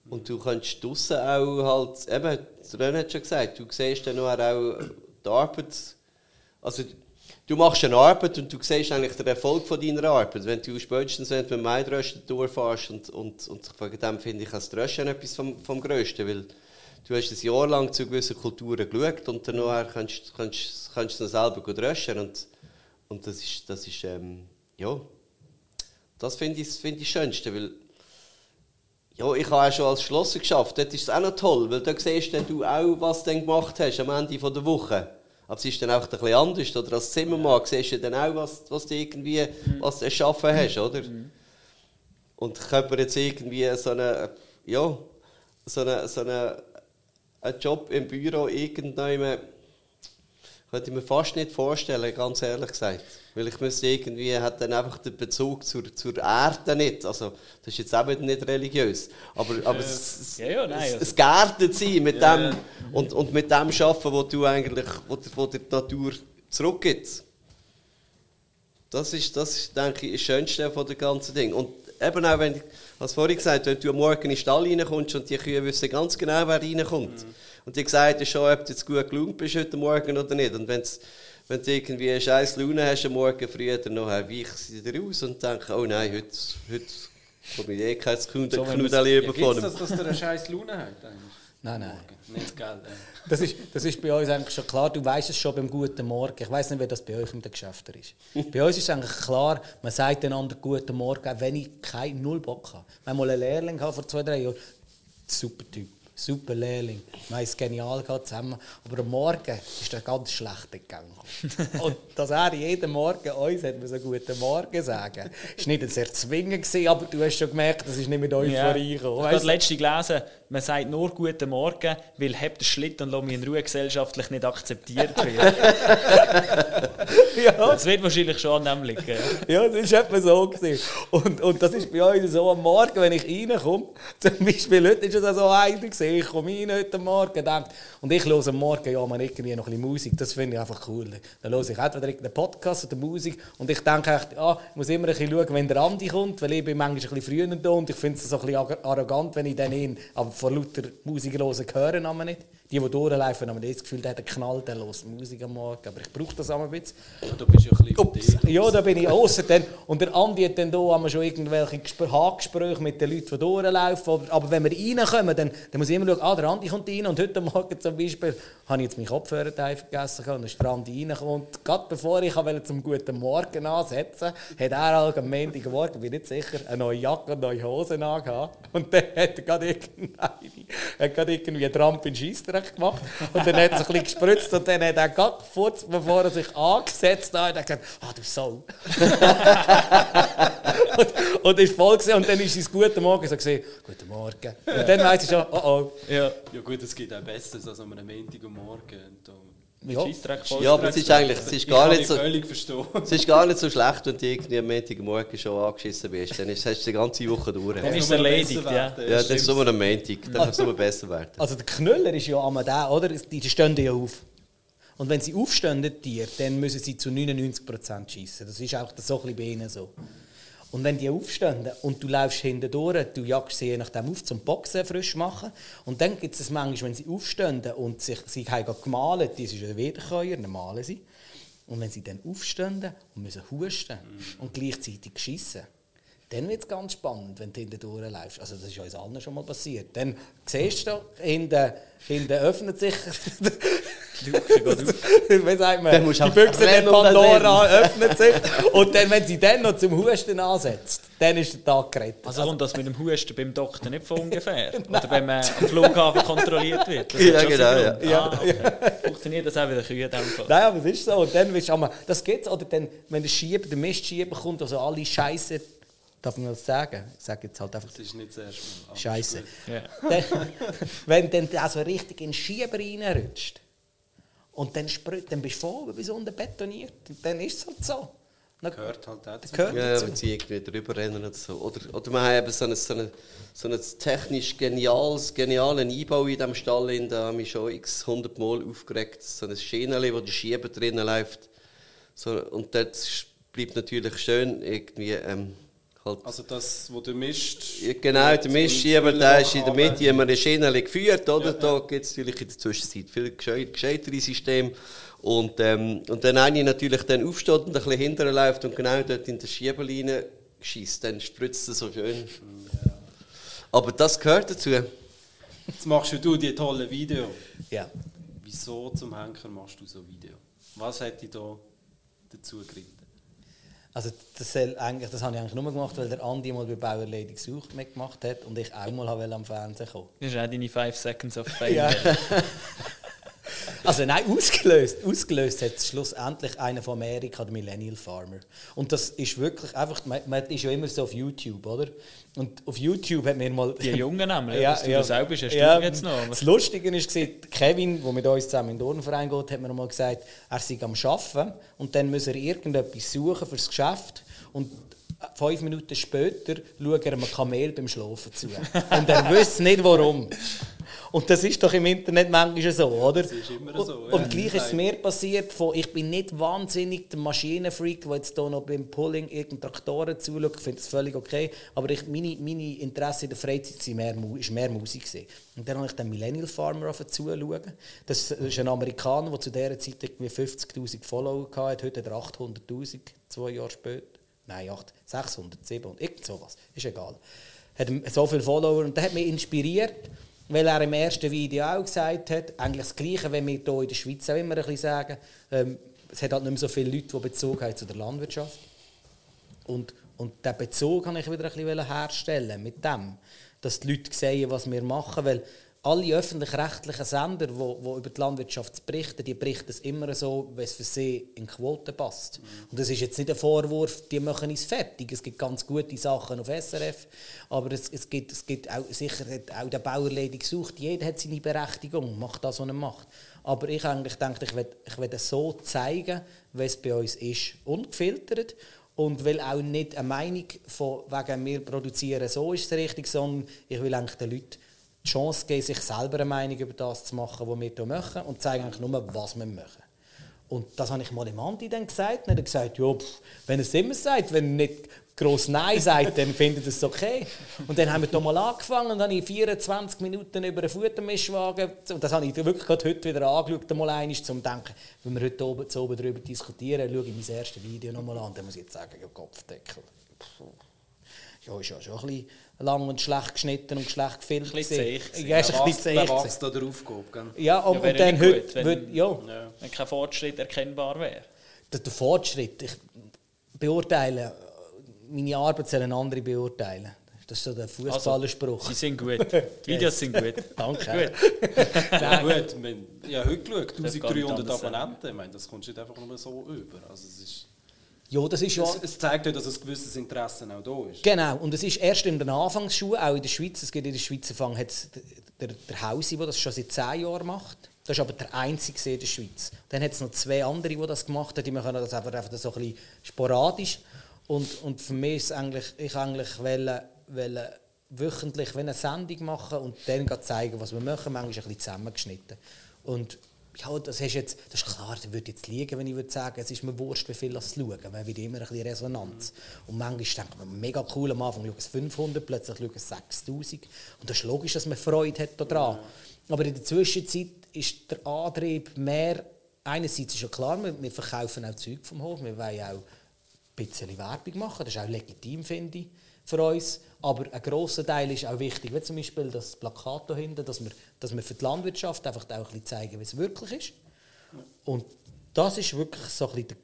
Und du kannst draussen auch halt, eben, René hat schon gesagt, du siehst dann nachher auch die Arbeit, also du machst eine Arbeit und du siehst eigentlich den Erfolg von deiner Arbeit. Wenn du spätestens wenn du mit dem Maidrösten durchfährst und, und, und wegen dem finde ich das Rösten etwas vom, vom Größten, weil du hast ein Jahr lang zu gewissen Kulturen geschaut und dann nachher kannst, kannst, kannst du es selber gut rösten und, und das ist, das ist ähm, ja, das finde ich, find ich das Schönste, weil ja, ich habe auch schon als Schlosser geschafft. Dort ist es auch noch toll, weil da siehst du auch, was du gemacht hast am Ende der Woche. Aber es ist dann auch ein bisschen anders. Oder als Zimmermann siehst du dann auch, was, was du irgendwie was du erschaffen hast, oder? Und ich könnte mir jetzt irgendwie so eine, ja, so eine, so eine, einen Job im Büro irgendwann könnte ich mir fast nicht vorstellen, ganz ehrlich gesagt. Weil ich müsste irgendwie, hat dann einfach den Bezug zur, zur Erde nicht. Also, das ist jetzt auch wieder nicht religiös. Aber, aber es, Ja, ja, nein, also- es geerdet sein mit Ja, dem. Und, und mit dem arbeiten, wo du eigentlich, wo, wo die Natur zurückgibt. Das ist, das ist, denke ich, das Schönste von dem ganzen Ding. Und eben auch, wenn, ich als vorhin gesagt, wenn du am Morgen in den Stall reinkommst und die Kühe wissen ganz genau, wer reinkommt. Und die gesagt hast schon, ob du jetzt gut gelaunt bist heute Morgen oder nicht. Und wenn's, wenn du irgendwie eine scheiß Laune hast am Morgen früh, dann nachher weichen sie dir raus und denken, oh nein, heute, heute komme ich eh kein Knudel wenn über von das, ihm. dass der eine scheiß Laune hat? Eigentlich? Nein, nein. Nicht, gell? Das ist, das ist bei uns eigentlich schon klar. Du weißt es schon beim Guten Morgen. Ich weiß nicht, wie das bei euch in den Geschäften ist. bei uns ist es eigentlich klar, man sagt einander Guten Morgen, auch wenn ich keinen Null Bock habe. Haben mal einen Lehrling gehabt vor zwei, drei Jahren. Super Typ. Super Lehrling. Wir haben es genial gehabt zusammen. Aber am Morgen ist er ganz schlecht gegangen. (laughs) Und dass er jeden Morgen uns hat müssen Guten Morgen sagen ist nicht sehr zwingend aber du hast schon gemerkt, das ist nicht mit Euphorie Ja. gekommen. Ich habe du? letzte gelesen, man sagt nur Guten Morgen, weil «Habt den Schlitt und lass mich in Ruhe» gesellschaftlich nicht akzeptiert (laughs) wird. (laughs) ja. Das wird wahrscheinlich schon an dem liegen. Ja, das war etwa so. Gewesen. Und, und das ist bei uns so am Morgen, wenn ich reinkomme. Zum Beispiel heute war es so einer. gewesen. Ich komme rein heute Morgen denke, und ich höre am Morgen ja, man irgendwie noch ein bisschen Musik. Das finde ich einfach cool. Dann höre ich entweder irgendeinen Podcast oder Musik. Und ich denke echt, ah, ich muss immer ein bisschen schauen, wenn der Andi kommt, weil ich bin manchmal ein bisschen früher da und ich finde es so ein bisschen arro- arrogant, wenn ich dann ihn, aber vor lauter Musik hören, nicht. Die, die durchlaufen, haben das Gefühl, der hat einen Knall, der hört Musik am Morgen. Aber ich brauche das auch ein bisschen. Du bist ja ein bisschen Ups. Ja, da bin ich außer dann. Und der Andi hat dann da haben wir schon irgendwelche Gespr Haargespräche mit den Leuten, die durchlaufen. Aber, wenn wir reinkommen, dann, dann muss ich immer schauen, ah, der Andi kommt rein. Und heute Morgen zum Beispiel habe ich jetzt meinen Kopfhörer vergessen. Und dann ist der Andi reingekommen. Und gerade bevor ich wollte zum guten Morgen ansetzen hat er halt am Montagmorgen, bin nicht sicher, eine neue Jacke und neue Hosen angehabt. Und dann hat er gerade irgendwie, hat gerade irgendwie einen Tramp in Scheissdreck gemacht. Und dann hat sich ein bisschen gespritzt. Und dann hat er gerade kurz bevor er sich angesetzt hat, hat er gesagt, ah, du Sau. (laughs) und, und ist voll gewesen. Und dann ist sein guten Morgen so gesehen, guten Morgen. Und dann weiss ich schon, oh oh. Ja. Ja gut, es gibt auch Besseres als am Morgen. Und da- Ja. Ja, aber es ist eigentlich es ist gar nicht so... völlig verstehen. Es ist gar nicht so schlecht, wenn du irgendwie am Montagmorgen schon angeschissen bist. Dann ist, hast du die ganze Woche durch. Dann ist es erledigt, ja. Ja, das ist nur am Montag. Dann kann es nur besser werden. Also der Knüller ist ja einmal der, oder? Die die stehen ja auf. Und wenn sie aufstehen, die Tiere, dann müssen sie zu 99% schießen. Das ist auch so ein bisschen bei ihnen so. Und wenn die aufstehen und du läufst hinten durch, du jagst sie je nachdem auf zum Boxen frisch machen. Und dann gibt es manchmal, wenn sie aufstehen und sich, sie haben gemalt, das ist ein Wiederkäuer, dann malen. Und wenn sie dann aufstehen und müssen husten und gleichzeitig schiessen, dann wird es ganz spannend, wenn du hinten durchläufst. Also das ist uns allen schon mal passiert. Dann siehst du, hinten, hinten öffnet sich... (laughs) Wie sagt man? Die Büchse der Pandora öffnet sich. Und dann, wenn sie dann noch zum Husten ansetzt, dann ist der Tag gerettet. Also kommt das mit dem Husten beim Doktor nicht von ungefähr? (laughs) Oder wenn man am Flughafen kontrolliert wird? Das ja, genau. Ja. Ja, okay. Funktioniert das auch wieder Kühe in dem Fall? Nein, aber es ist so. Und dann willst du einmal, das geht's. Oder dann, wenn der Schieber, der Mistschieber kommt, also alle Scheiße Darf man das sagen? Ich sage jetzt halt einfach. Das ist nicht sehr schlimm. Scheiße. Ja. Dann, (laughs) wenn dann also richtig in den Schieber reinrutscht und dann sprüht, dann bist du voll bis unten betoniert. Dann ist es halt so. Dann Gehört halt auch das dazu. gehört Ja, dazu. wenn sie irgendwie drüber rennen oder so. Oder, oder wir haben eben so einen so eine, so eine technisch geniales, genialen Einbau in diesem Stall. in Da haben wir schon x 100 Mal aufgeregt. So ein Schienenli, wo der Schieber drinnen läuft. So, und dort bleibt natürlich schön irgendwie... Ähm, halt Also das, wo du mischt. Ja, Genau, der Mistschieber, der ist in der Mitte immer eine Schiene geführt, oder? Da gibt es natürlich in der Zwischenzeit viel gescheit- gescheitere Systeme. Und, ähm, und wenn einer natürlich dann aufsteht und ein bisschen hinterher läuft und genau dort in der Schieberlinie schießt, dann spritzt er so schön. Aber das gehört dazu. Jetzt machst ja du die tollen Videos. Ja. Wieso zum Henker machst du so Video? Was hat dich da dazu geritten? Also das, soll eigentlich, das habe ich eigentlich nur gemacht, weil der Andi mal bei Bauer Lady gesucht mitgemacht hat und ich auch mal am Fernsehen kommen. Das ist auch deine 5 Seconds of (laughs) Fame. Ja. (laughs) Also nein, ausgelöst, ausgelöst hat es schlussendlich einer von Amerika, der Millennial Farmer. Und das ist wirklich einfach, man, man ist ja immer so auf YouTube, oder? Und auf YouTube hat mir mal... Die Jungen nämlich, (laughs) dass du das auch bist, hast ja, jetzt noch. Das Lustige war, Kevin, der mit uns zusammen in den Turnverein geht, hat mir mal gesagt, er sei am Arbeiten und dann muss er irgendetwas suchen fürs Geschäft und fünf Minuten später schaut er einem Kamel beim Schlafen zu. Und er wüsste nicht, warum. Und das ist doch im Internet manchmal so, oder? Das ist immer so, Und, ja. und gleich ist es mir passiert, von, ich bin nicht wahnsinnig der Maschinenfreak, der jetzt hier noch beim Pulling irgendeinen Traktoren zuschaut. Ich finde das völlig okay. Aber ich, meine, meine Interesse in der Freizeit sind mehr, ist mehr Musik. Gewesen. Und dann habe ich den Millennial Farmer auf zuschauen. Das ist ein Amerikaner, der zu dieser Zeit irgendwie 50'000 Follower hatte. Heute hat er 800'000, zwei Jahre später. Nein, 8, 600, 700, irgend sowas. Ist egal. Hat so viele Follower und das hat mich inspiriert, weil er im ersten Video auch gesagt hat, eigentlich das Gleiche, wenn wir hier in der Schweiz auch immer ein bisschen sagen, ähm, es hat halt nicht mehr so viele Leute, die Bezug haben zu der Landwirtschaft. Und, und diesen Bezug wollte ich wieder ein bisschen herstellen mit dem, dass die Leute sehen, was wir machen. Weil alle öffentlich-rechtlichen Sender, die über die Landwirtschaft berichten, die berichten es immer so, wie es für sie in die Quote passt. Und das ist jetzt nicht ein Vorwurf, die machen es fertig. Es gibt ganz gute Sachen auf SRF, aber es, es gibt, es gibt auch, sicher hat auch der Bauerlady gesucht, jeder hat seine Berechtigung, macht das, was er macht. Aber ich eigentlich denke, ich will, ich will es so zeigen, wie es bei uns ist, ungefiltert. Und will auch nicht eine Meinung von wegen wir produzieren, so ist es richtig, sondern ich will eigentlich den Leuten die Chance geben, sich selber eine Meinung über das zu machen, was wir hier machen und zeigen eigentlich nur, was wir machen. Und das habe ich mal dem Andi dann gesagt. Und er hat gesagt, ja, pff, wenn er es immer sagt, wenn er nicht gross Nein sagt, dann findet er es okay. Und dann haben wir hier mal angefangen und dann habe ich 24 Minuten über einen Futtermischwagen, und das habe ich wirklich gerade heute wieder angeschaut, mal einmal, um zu denken, wenn wir heute oben, zu oben darüber diskutieren, schaue ich mein erstes Video nochmal an, dann muss ich jetzt sagen, ja, Kopfdeckel. Ja, ist ja schon ein bisschen lang und schlecht geschnitten und schlecht gefilmt. Ein bisschen zäh. Ja, ist ein bisschen zäh gewesen. da drauf? Ja, und, Ja, und dann heute, gut, wenn- wird- ja, Ja. Wenn kein Fortschritt erkennbar wäre. der, der Fortschritt, ich beurteile, meine Arbeit sollen andere beurteilen. Das ist so der Fußballerspruch. Sie sind gut. (laughs) Die Videos sind gut. Danke. Gut. (laughs) Ja, gut, ich habe heute geschaut, gar nicht 1300 anders sagen. Abonnenten, ich meine, das kommst du nicht einfach nur so über. Also es, ist, ja, das ist ja. es, es zeigt ja, dass ein gewisses Interesse auch da ist. Genau, und es ist erst in den Anfangsschulen, auch in der Schweiz, es gibt in der Schweiz Fang, hat's der, der Hausi, der das schon seit zehn Jahren macht. Das ist aber der einzige in der Schweiz. Dann hat es noch zwei andere, die das gemacht haben, die machen das einfach, einfach so ein bisschen sporadisch. Und, und für mich ist eigentlich, ich eigentlich wollte, wollte wöchentlich eine Sendung machen und dann zeigen, was wir machen, manchmal ein bisschen zusammengeschnitten. Und ja, das, ist jetzt, das ist klar, das würde jetzt liegen, wenn ich würde sagen, es ist mir wurscht, wie viel das schauen, weil wieder immer ein bisschen Resonanz. Und manchmal denkt man, mega cool, am Anfang schauen es 500, plötzlich schauen es 6000. Und das ist logisch, dass man Freude hat daran. Aber in der Zwischenzeit ist der Antrieb mehr, einerseits ist ja klar, wir, wir verkaufen auch Zeug vom Hof, wir wollen auch ein bisschen Werbung machen, das ist auch legitim, finde ich, für uns. Aber ein grosser Teil ist auch wichtig, wie zum Beispiel das Plakat hier hinten, dass wir, dass wir für die Landwirtschaft einfach auch ein bisschen zeigen, wie es wirklich ist. Und das ist wirklich so ein bisschen der,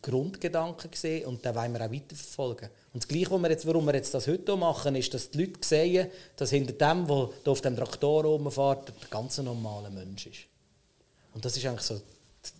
Grundgedanke gesehen und den wollen wir auch weiterverfolgen. Und das Gleiche, wir jetzt, warum wir jetzt das heute machen, ist, dass die Leute sehen, dass hinter dem, der auf dem Traktor rumfährt, der ganz normale Mensch ist. Und das ist eigentlich so das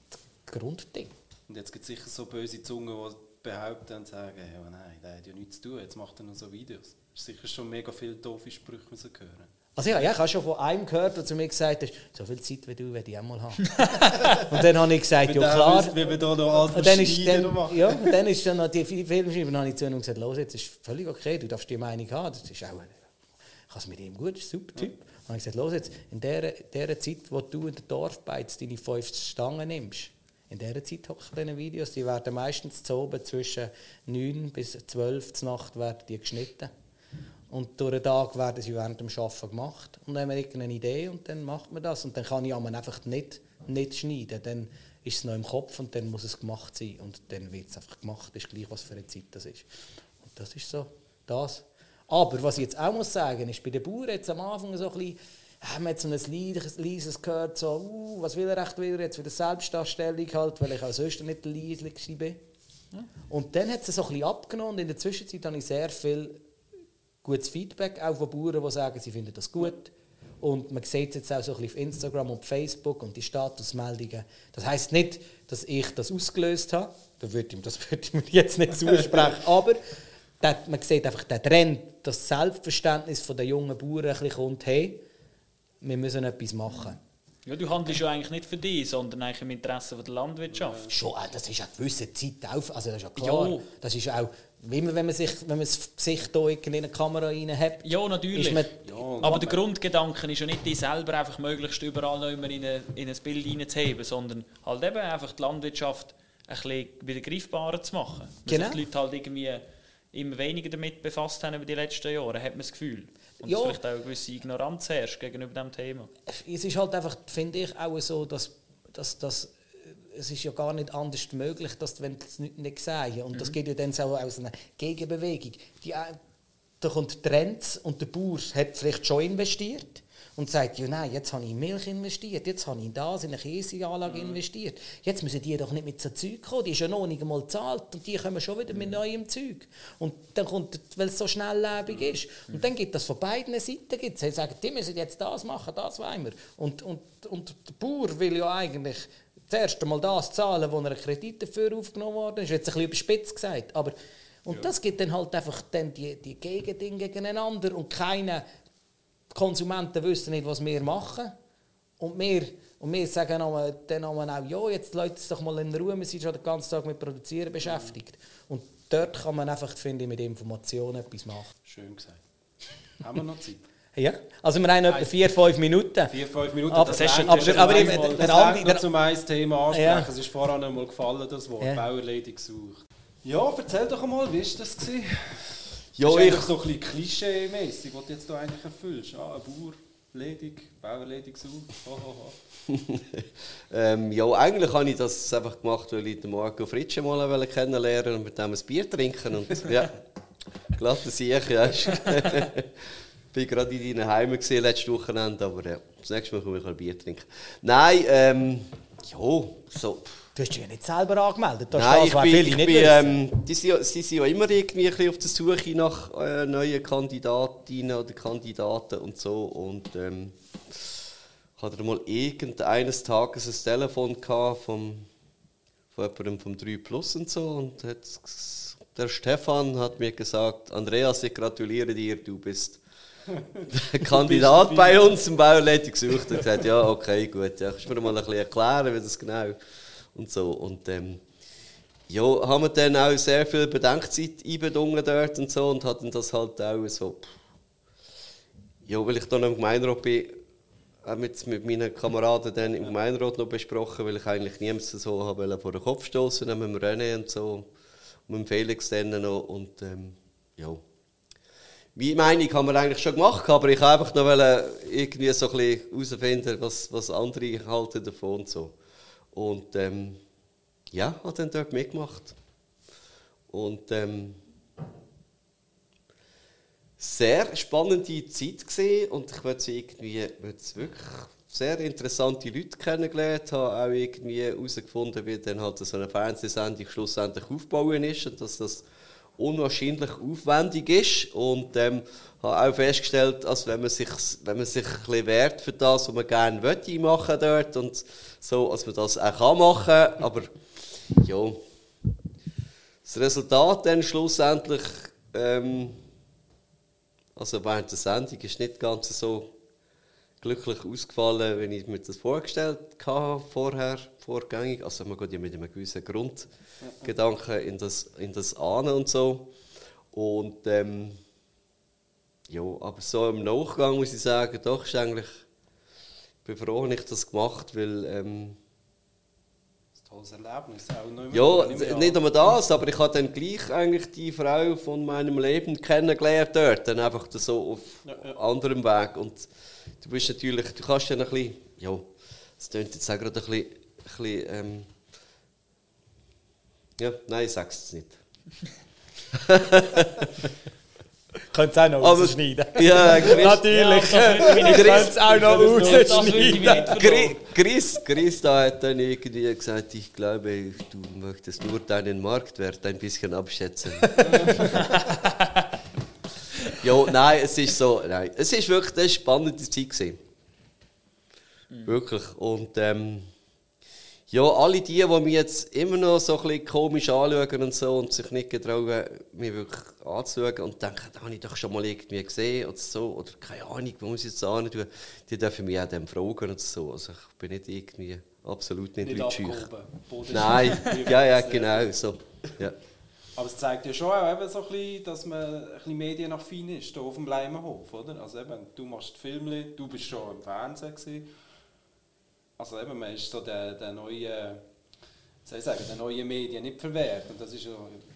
Grundding. Und jetzt gibt es sicher so böse Zungen, die behaupten und sagen, ja, nein, der hat ja nichts zu tun, jetzt macht er nur so Videos. Es ist sicher schon mega viele doofe Sprüche müssen hören. Also ja, ich habe schon von einem gehört, der zu mir gesagt hat, so viel Zeit wie du werde ich auch mal haben. (laughs) und dann habe ich gesagt, ja klar. Wisst, wie wir da noch und dann ist dann, ja, und dann ist dann noch die Filmschreiber, dann habe ich zu ihm gesagt, los, jetzt ist völlig okay, du darfst die Meinung haben, das ist auch, ich habe mit ihm gut, ist ein super Typ. Ja. Habe ich gesagt, los, jetzt, in der, der Zeit, wo du in der Dorfbeiz deine fünf Stangen nimmst, in dieser Zeit hocken diese Videos, die werden meistens zu oben zwischen 9 bis 12 Uhr Nacht werden die geschnitten. Und durch den Tag werden sie während dem Arbeiten gemacht. Und dann haben wir irgendeine Idee und dann macht man das. Und dann kann ich einfach nicht, nicht schneiden. Dann ist es noch im Kopf und dann muss es gemacht sein. Und dann wird es einfach gemacht, ist gleich, was für eine Zeit das ist. Und das ist so das. Aber was ich jetzt auch muss sagen, ist bei den Bauern jetzt am Anfang so ein bisschen, haben wir jetzt so ein leises gehört, so, uh, was will er echt wieder jetzt für die Selbstdarstellung halt, weil ich als sonst nicht der Leisliche bin. Ja. Und dann hat es so ein bisschen abgenommen und in der Zwischenzeit habe ich sehr viel gutes Feedback, auch von Bauern, die sagen, sie finden das gut. Und man sieht es jetzt auch so ein bisschen auf Instagram und Facebook und die Statusmeldungen. Das heißt nicht, dass ich das ausgelöst habe, das würde ich, das (laughs) würde ich mir jetzt nicht zusprechen, (laughs) aber man sieht einfach den Trend, das Selbstverständnis der jungen Bauern ein bisschen kommt, hey, wir müssen etwas machen. Ja, du handelst ja eigentlich nicht für dich, sondern eigentlich im Interesse der Landwirtschaft. Ja. Schon, äh, das ist eine gewisse Zeit auf, also das ist ja klar. Ja. Das ist auch, wie man, wenn man sich, wenn man das Gesicht hier in eine Kamera rein hat. Ja, natürlich. Man, ja, aber der Grundgedanke ist ja nicht, dich selber einfach möglichst überall noch immer in, eine, in ein Bild reinzuheben, sondern halt eben einfach die Landwirtschaft ein bisschen wieder greifbarer zu machen. Genau. sich die Leute halt irgendwie immer weniger damit befasst haben über die letzten Jahre, hat man das Gefühl. Und ja. vielleicht auch eine gewisse Ignoranz herrscht gegenüber diesem Thema. Es ist halt einfach, finde ich, auch so, dass, dass, dass es ist ja gar nicht anders möglich, dass wenn es nicht, nicht sehen. Und mhm. das geht ja dann so aus einer Gegenbewegung. Die, äh, da kommt Trends und der Bauer hat vielleicht schon investiert und sagt, ja nein, jetzt habe ich in Milch investiert, jetzt habe ich in das, in eine Käseanlage mhm. investiert. Jetzt müssen die doch nicht mit so Zeug kommen, die ist ja noch nicht einmal gezahlt und die kommen schon wieder mit mhm. neuem Zeug. Und dann kommt, weil es so schnelllebig mhm. ist. Und dann gibt das von beiden Seiten, gibt's, sie sagen, die müssen jetzt das machen, das wollen wir. Und, und, und der Bauer will ja eigentlich zuerst einmal das zahlen, wo er einen Kredit dafür aufgenommen worden ist. Jetzt ein bisschen überspitzt gesagt, aber und ja. das gibt dann halt einfach dann die, die Gegendinge gegeneinander und keiner die Konsumenten wissen nicht, was wir machen. Und wir, und wir sagen dann auch, ja, jetzt Leute es doch mal in Ruhe, wir sind schon den ganzen Tag mit Produzieren beschäftigt. Und dort kann man einfach, finde ich, mit Informationen etwas machen. Schön gesagt. Haben wir noch Zeit? (laughs) Ja, also wir haben etwa vier, fünf Minuten. Vier, fünf Minuten, aber, das ist schon, aber, aber, aber mal, der Andi, noch zum einen Thema ansprechen. Ja. Es ist vorhin einmal gefallen, das Wort ja. Bauerledig gesucht. Ja, erzähl doch einmal, wie war das? Gewesen? Ja, das ist ich... so ein bisschen klischee-mäßig, was du jetzt da eigentlich erfüllst. Ah, ein Bauer, ledig, Bauerledig sucht. (laughs) ähm, ja, eigentlich habe ich das einfach gemacht, weil ich den Marco Fritsche mal kennenlernen und mit dem ein Bier trinken. Und (laughs) ja, glatte Sieg, ja. (laughs) ich war gerade in deinen Heimen letztes Wochenende, aber ja, das nächste Mal komme ich ein Bier trinken. Nein, ähm, ja, so Du hast dich ja nicht selber angemeldet. Das Nein, das, ich bin, ich bin, ähm, die, sind, sie sind ja immer irgendwie auf der Suche nach äh, neuen Kandidatinnen oder Kandidaten und so. Und ähm, ich hatte mal irgendeines Tages ein Telefon vom, von jemandem vom 3 Plus und so. Und hat, der Stefan hat mir gesagt, Andreas, ich gratuliere dir, du bist (laughs) Kandidat bei uns im Bauleitung gesucht und gesagt, ja, okay, gut, ja, kannst du mir mal ein bisschen erklären, wie das genau ist und so. Und ähm, ja, haben wir dann auch sehr viel Bedenkzeit einbedungen dort und so und hatten das halt auch so, ja, weil ich dann im Gemeinderat bin, auch mit, mit meinen Kameraden dann im Gemeinderat noch besprochen, weil ich eigentlich niemanden so habe vor den Kopf stoßen, mit dem René und so, und mit dem Felix dann noch. Und ähm, ja. Meine Meinung haben wir eigentlich schon gemacht, aber ich wollte einfach noch irgendwie so ein bisschen herausfinden, was, was andere halten davon und so. Und ähm, ja, habe dann dort mitgemacht. Und ähm, sehr spannende Zeit gesehen und ich würde irgendwie wirklich sehr interessante Leute kennengelernt, habe auch irgendwie herausgefunden, wie dann halt so eine Fernsehsendung schlussendlich aufbauen ist und dass das unwahrscheinlich aufwendig ist und ähm, habe auch festgestellt, dass wenn man sich, wenn man sich ein bisschen wehrt für das, was man gerne möchte machen dort und so, dass man das auch kann machen, aber ja, das Resultat dann schlussendlich ähm, also während der Sendung ist nicht ganz so glücklich ausgefallen, wie ich mir das vorgestellt habe vorher, vorgängig. Also man geht ja mit einem gewissen Grundgedanken in das, in das Ahnen und so. Und ähm, ja, aber so im Nachgang muss ich sagen, doch ist eigentlich, ich bin froh, dass ich das gemacht weil ähm, tolles Erlebnis. Auch nicht ja, nicht nur das, aber ich habe dann gleich eigentlich die Frau von meinem Leben kennengelernt dort, dann einfach so auf ja, ja. anderem Weg. Und du bist natürlich, du kannst dann ein bisschen, ja, das klingt jetzt auch gerade ein bisschen, ein bisschen ähm, ja, nein, ich sag's jetzt nicht. Könnt es auch noch rausschneiden. Ja, Chris, (laughs) Natürlich. Ja, Könnt es auch noch rausschneiden. Chris, Chris da hat dann irgendwie gesagt, ich glaube, du möchtest nur deinen Marktwert ein bisschen abschätzen. (laughs) ja, nein, es ist so, nein, es ist wirklich eine spannende Zeit gewesen. Mhm. Wirklich. Und ähm, ja, alle die, die mich jetzt immer noch so ein bisschen komisch anschauen und so und sich nicht getrauen, mich wirklich anzuschauen und denken, das habe ich doch schon mal irgendwie gesehen oder so, oder keine Ahnung, wo muss ich jetzt an tun, die dürfen mich auch dann fragen und so. Also ich bin nicht irgendwie absolut nicht, nicht schüch. Nein, (laughs) ja, ja, genau, so. Ja. Aber es zeigt ja schon auch eben so ein bisschen, dass man ein bisschen medienaffin ist, hier auf dem Leimenhof, oder? Also eben, du machst Filme, du bist schon im Fernsehen gewesen also eben, man ist so der, der neue, soll ich sagen, der neue Medien nicht verwehrt. Und das ist ja,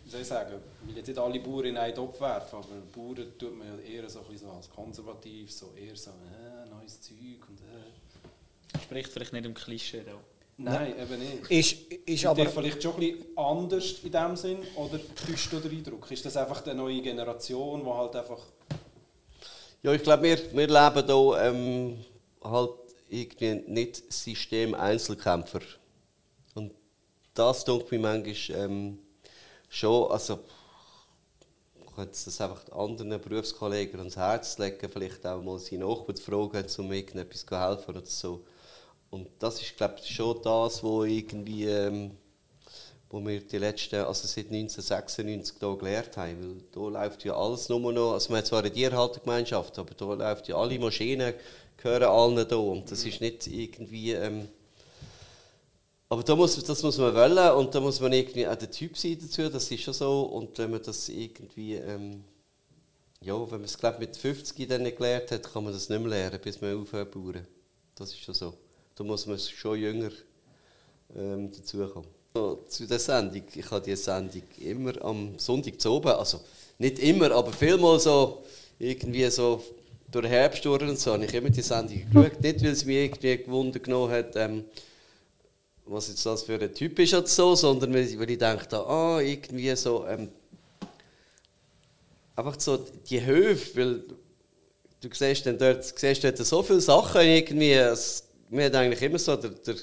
soll ich sagen, ich will jetzt nicht alle Bauern in einen Topf werfen, aber Bauern tut man ja eher so, ein bisschen so als konservativ, so eher so, äh, neues Zeug und äh. Spricht vielleicht nicht um Klischee da. Nein, Nein, eben nicht. Ist, ist aber vielleicht schon ein bisschen anders in dem Sinn, oder täuscht du den Eindruck? Ist das einfach eine neue Generation, die halt einfach... Ja, ich glaube, wir, wir leben hier ähm, halt irgendwie nicht System-Einzelkämpfer. Und das tut mir manchmal ähm, schon, also ich könnte das einfach anderen Berufskollegen ans Herz legen, vielleicht auch mal seine Nachbarn zu fragen, um irgendetwas zu helfen oder so. Und das ist, glaube ich, schon das, wo irgendwie, ähm, wo wir die letzten, also seit 1996 hier gelernt haben. Weil hier läuft ja alles nur noch, also wir haben zwar eine Tierhaltergemeinschaft, aber hier läuft ja alle Maschinen, gehören allen hier. Und das ist nicht irgendwie. Ähm, aber da muss, das muss man wollen und da muss man irgendwie auch der Typ sein dazu, das ist schon so. Und wenn man das irgendwie. Ähm, ja, wenn man es glaub, mit 50 dann nicht gelernt hat, kann man das nicht mehr lernen, bis man aufhört zu bauen. Das ist schon so. Da muss man schon jünger ähm, dazukommen. So, zu der Sendung. Ich habe die Sendung immer am Sonntag zu oben, also nicht immer, aber vielmal so irgendwie so durch den Herbst durch und so habe ich immer die Sendung geschaut. (laughs) Nicht, weil es mich irgendwie gewundert genommen hat, ähm, was jetzt das für ein Typ ist oder so, sondern weil ich dachte, ah, irgendwie so, ähm, einfach so die Höfe, weil du siehst dann dort, siehst dort so viele Sachen irgendwie, es, mir hat eigentlich immer so der, der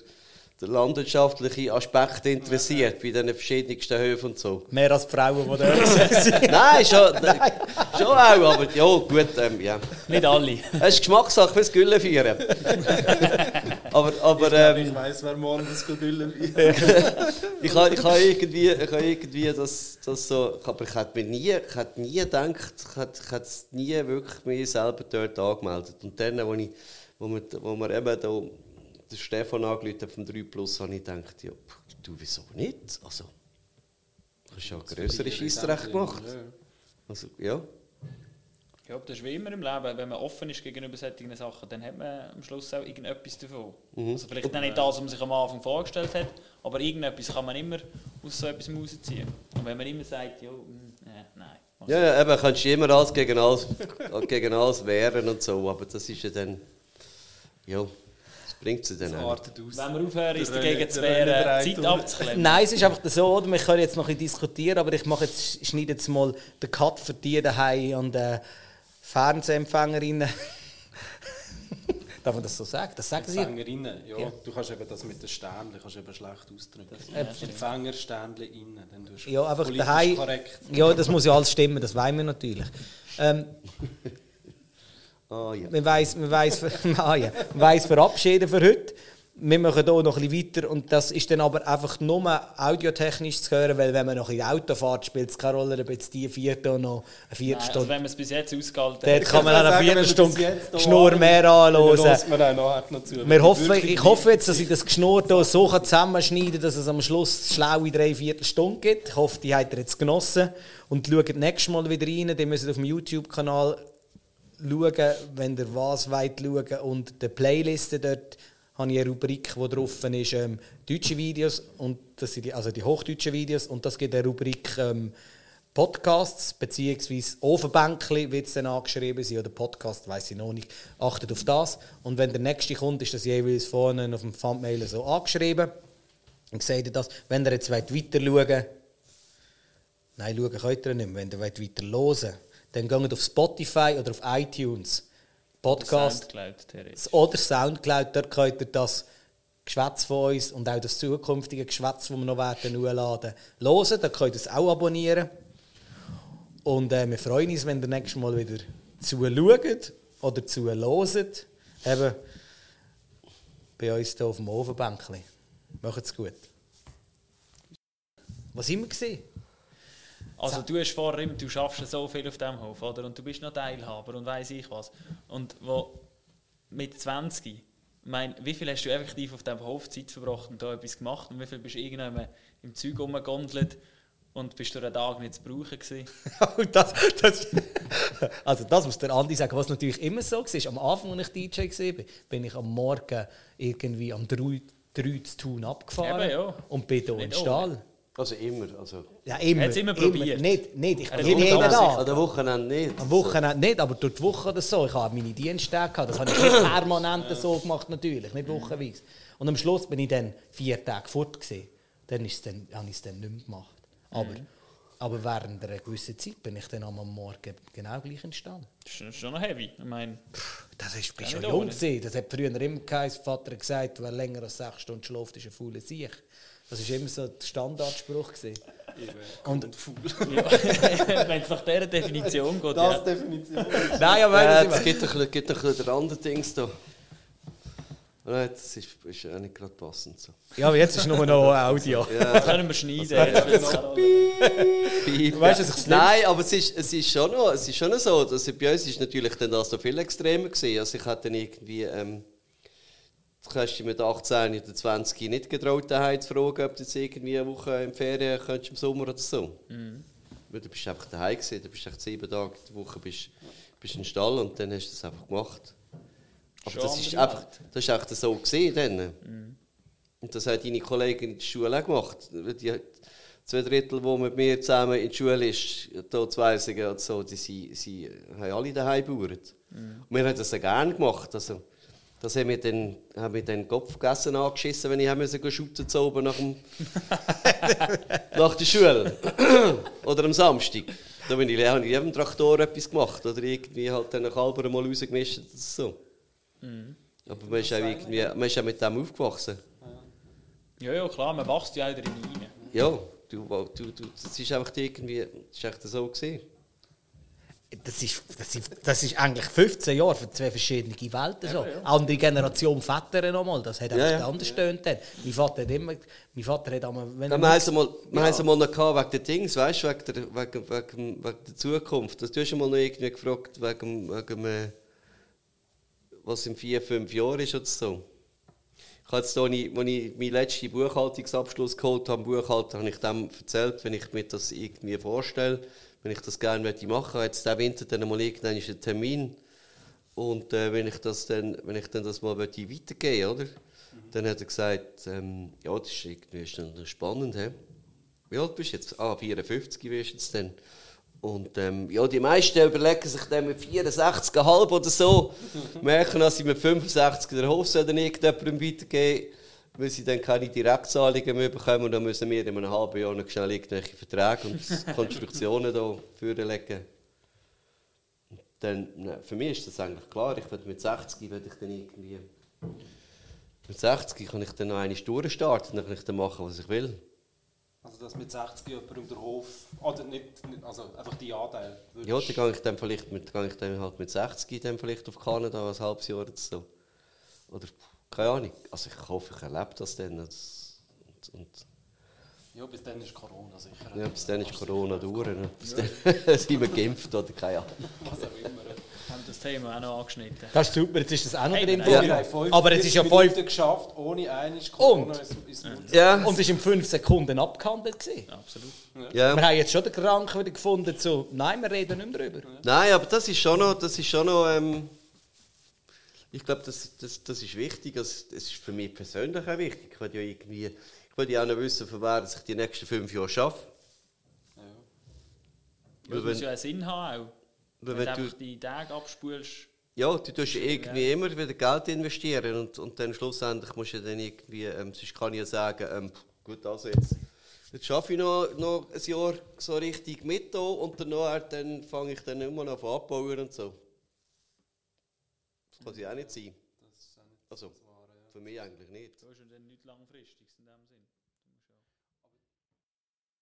der landwirtschaftliche Aspekt interessiert, bei den verschiedensten Höfen und so. Mehr als die Frauen, die da sind. (laughs) Nein, schon, Nein. schon auch, aber ja, gut, ähm, ja. Nicht alle. Es ist Geschmackssache fürs Gülle führen. aber, aber, ich, ähm, ich weiss, wer morgen das Gülle führen (laughs) ich habe ich irgendwie, ich ha irgendwie das, das so, aber ich hätte mir nie, ich hätte nie gedacht, ich hätte, ich hätte nie wirklich mich selber dort angemeldet. Und dann, wo, ich, wo, wir, wo wir eben da der Stefan angerufen vom 3 Plus, habe ich gedacht, ja, du, wieso nicht? Also, du hast ja größere Scheissrecht gemacht. Also, ja. Ja, das ist wie immer im Leben. Wenn man offen ist gegenüber solchen Sachen, dann hat man am Schluss auch irgendetwas davon. Mhm. Also vielleicht nicht das, was man sich am Anfang vorgestellt hat, aber irgendetwas kann man immer aus so etwas rausziehen. Und wenn man immer sagt, ja, mm, äh, nein. Ja, ja, eben, kannst du immer alles gegen alles, (laughs) gegen alles wehren und so, aber das ist ja dann, ja, bringt sie dann auch. Wenn wir aufhören, ist dagegen zu wehren, Zeit abzuklemmen. Nein, es ist einfach so, oder? wir können jetzt noch ein bisschen diskutieren, aber ich mache jetzt, schneide jetzt mal den Cut für die daheim und äh, Fernsehempfängerinnen. (laughs) Darf man das so sagen? Das sagen Sie. Empfängerinnen, ja. ja. Du kannst eben das mit den Sternchen kannst eben schlecht ausdrücken. Äh, Empfängersternchen innen, dann tust ja, einfach daheim, korrekt. Ja, das muss ja alles stimmen, das wollen wir natürlich. Ähm, (laughs) ja. Man weiß, man weiß, ah, ja. man weiß (laughs) verabschieden für heute wir machen hier noch ein bisschen weiter und das ist dann aber einfach nur audiotechnisch zu hören, weil wenn man noch in Auto fährt, spielt es keine Rolle, ob jetzt die vierte noch eine Viertelstunde... Also wenn man es bis jetzt ausgehalten hat... Dort kann man eine Viertelstunde Schnur mehr anhören. Wir hoffen, ich hoffe jetzt, dass ich das Geschnur hier so zusammenschneiden kann, dass es am Schluss schlaue drei Viertelstunden gibt. Ich hoffe, die habt ihr jetzt genossen und schaut nächstes Mal wieder rein. Die müsst auf dem YouTube-Kanal schauen, wenn ihr was wollt schauen und die Playlisten dort habe ich eine Rubrik, die drauf ist, ähm, deutsche Videos, und das sind die, also die hochdeutschen Videos, und das gibt eine Rubrik ähm, Podcasts, beziehungsweise Ofenbänkli wird es dann angeschrieben sein, oder Podcast, weiß ich noch nicht. Achtet auf das. Und wenn der nächste kommt, ist das jeweils vorne auf dem Thumbnail so angeschrieben. Und seht ihr das, wenn ihr jetzt weiter schauen nein, schauen könnt ihr nicht mehr, wenn ihr weiter hören dann geht auf Spotify oder auf iTunes Podcast oder Soundcloud, oder Soundcloud, dort könnt ihr das Geschwätz von uns und auch das zukünftige Geschwätz, das wir noch werden hochladen, hören. Da könnt ihr es auch abonnieren. Und äh, wir freuen uns, wenn ihr nächstes Mal wieder zuschaut oder zuhört. Eben bei uns hier auf dem Ofenbänkchen. Macht's gut. Was immer gesehen? Also du hast vorher immer, du schaffst so viel auf diesem Hof, oder? Und du bist noch Teilhaber und weiß ich was. Und wo mit 20, ich meine, wie viel hast du effektiv auf diesem Hof Zeit verbracht und da etwas gemacht und wie viel bist du irgendwann im Zeug rumgegondelt und bist du einen Tag nicht zu brauchen gewesen? (laughs) das, das, also das muss der Andi sagen, was natürlich immer so war. Am Anfang, als ich DJ war, bin ich am Morgen irgendwie am 3, 3 zu tun abgefahren Eben, ja. und bin hier im Stall. Also immer. Also. Ja, immer. Hat immer probiert? Nicht, nicht. Ich bin jeden Tag. An der Wochenende nicht. Am Wochenende nicht, aber durch die Woche oder so. Ich habe meine Diensttage gehabt. Das habe ich nicht (coughs) permanent so gemacht, natürlich. Nicht wochenweise. Und am Schluss bin ich dann vier Tage fort. Gewesen. Dann, ist dann habe ich es dann nicht mehr gemacht. Aber, mhm. aber während einer gewissen Zeit bin ich dann am Morgen genau gleich entstanden. Das ist schon noch heavy. Ich meine, das ist, bist schon jung gewesen. Das hat früher immer kein Vater gesagt, wer länger als sechs Stunden schläft, ist ein fauler Sieg. Das war immer so der Standardspruch. Gewesen. Und. Ja. (laughs) Wenn es nach dieser Definition geht. Das ja. Definition. Nein, aber ja, es gibt ein bisschen, ein bisschen andere Dings da. Nein, das ist, ist auch nicht gerade passend. So. Ja, aber jetzt ist nur noch Audio. Ja. Das können wir schneiden. Ja. weißt, dass ich Nein, aber es ist, es, ist schon noch, es ist schon noch so, dass bei uns ist natürlich dann das so viel extremer gewesen. Also ich hatte dann irgendwie... Ähm, Du hast dich mit 18 oder 20 nicht getraut, daheim zu fragen, ob du jetzt irgendwie eine Woche in Ferien könntest, im Sommer oder so. Mhm. Weil du bist einfach daheim gewesen, du bist echt sieben Tage die Woche bist, bist im Stall und dann hast du das einfach gemacht. Aber das ist, einfach, das ist einfach so gesehen dann. Mhm. Und das haben deine Kollegen in der Schule auch gemacht. Die zwei Drittel, die mit mir zusammen in der Schule ist, hier zwei und so, die sie, sie haben alle daheim gebaut. Mhm. Und wir haben das ja gerne gemacht. Also, das haben wir dann, haben wir den Kopf gegessen angeschissen, wenn ich haben müssen zu oben nach, dem (laughs) nach der Schule. (coughs) oder am Samstag. Da bin ich in jedem Traktor etwas gemacht. Oder irgendwie halt den Kalber mal rausgemischt. So. Mhm. Aber man ist, auch irgendwie, man ist auch mit dem aufgewachsen. Ja, ja, klar, man wächst ja auch drin rein. Ja, du, du, du, das ist einfach irgendwie, das ist echt so gesehen das ist, das, ist, das ist eigentlich 15 Jahre für zwei verschiedene Welten. So. Ja, ja. Andere Generation Väter nochmal, das hat einfach ja, anders ja. Dann. Mein Vater hat immer, mein Vater hat einmal... Wenn ja, wir haben mal, ja. es mal noch gehabt, wegen den Dings, weißt du, wegen der, wegen, wegen, wegen der Zukunft. Du hast mal noch irgendwie gefragt, wegen, wegen äh, was in vier, fünf Jahren ist oder so. Ich habe jetzt, als ich, als ich meinen letzten Buchhaltungsabschluss geholt habe, Buchhalter, habe ich dem erzählt, wenn ich mir das irgendwie vorstelle, wenn ich das gerne möchte machen, jetzt diesen Winter dann mal irgendwann einen Termin und äh, wenn ich das dann, wenn ich dann das mal weitergeben oder? Mhm. Dann hat er gesagt, ähm, ja, das ist irgendwie ist spannend, he? Wie alt bist du jetzt? Ah, 54 wirst du jetzt dann. Und ähm, ja, die meisten überlegen sich dann mit 64,5 oder so, (laughs) merken, dass sie mit 65 den Hof dann irgendjemandem weitergeben, weil sie dann keine Direktzahlungen mehr bekommen. Und dann müssen wir in einem halben Jahr noch schnell irgendwelche Verträge und (laughs) Konstruktionen da vorlegen. Dann, ne, für mich ist das eigentlich klar. Ich mit 60 werde ich dann irgendwie... Mit 60 kann ich dann noch eine Stunde starten, dann kann ich dann machen, was ich will. Also dass mit 60 jemand um den Hof, oder nicht, also einfach die Anteile. Ja, dann gehe ich dann vielleicht mit, gehe ich dann halt mit 60 dann vielleicht auf Kanada ein halbes Jahr oder so. Oder keine Ahnung. Also ich hoffe, ich erlebe das dann. Und, und ja, bis dann ist Corona sicher. Ja, bis dann ist Corona durch. Ne? Bis dann (laughs) sind wir geimpft oder keine Ahnung. Was auch immer haben das Thema auch noch angeschnitten. Das ist super, jetzt ist das auch noch drin. Ja. Ja. Aber es ist ja fünf geschafft, ohne eines Corona und, ja. und es war in fünf Sekunden abgehandelt. Gewesen. Absolut. Ja. Wir haben jetzt schon den Kranken wieder gefunden, so, nein, wir reden nicht mehr darüber. Nein, aber das ist schon noch, das ist schon noch ähm, ich glaube, das, das, das ist wichtig, das, das ist für mich persönlich auch wichtig. Ich will ja irgendwie, ich will ja auch noch wissen, von wer ich die nächsten fünf Jahre schaffe. Ja. Das muss ja einen Sinn haben auch. Wenn, wenn du die Tage abspulst. Ja, du tust irgendwie ja. immer wieder Geld investieren und, und dann schlussendlich musst du dann irgendwie, ähm, sonst kann ich ja sagen, ähm, gut, also jetzt, jetzt schaffe ich noch, noch ein Jahr so richtig mit und danach dann fange ich dann immer noch an abbauen und so. Das kann ja auch nicht sein. Also, für mich eigentlich nicht. Das ist ja nicht langfristig in dem Sinn.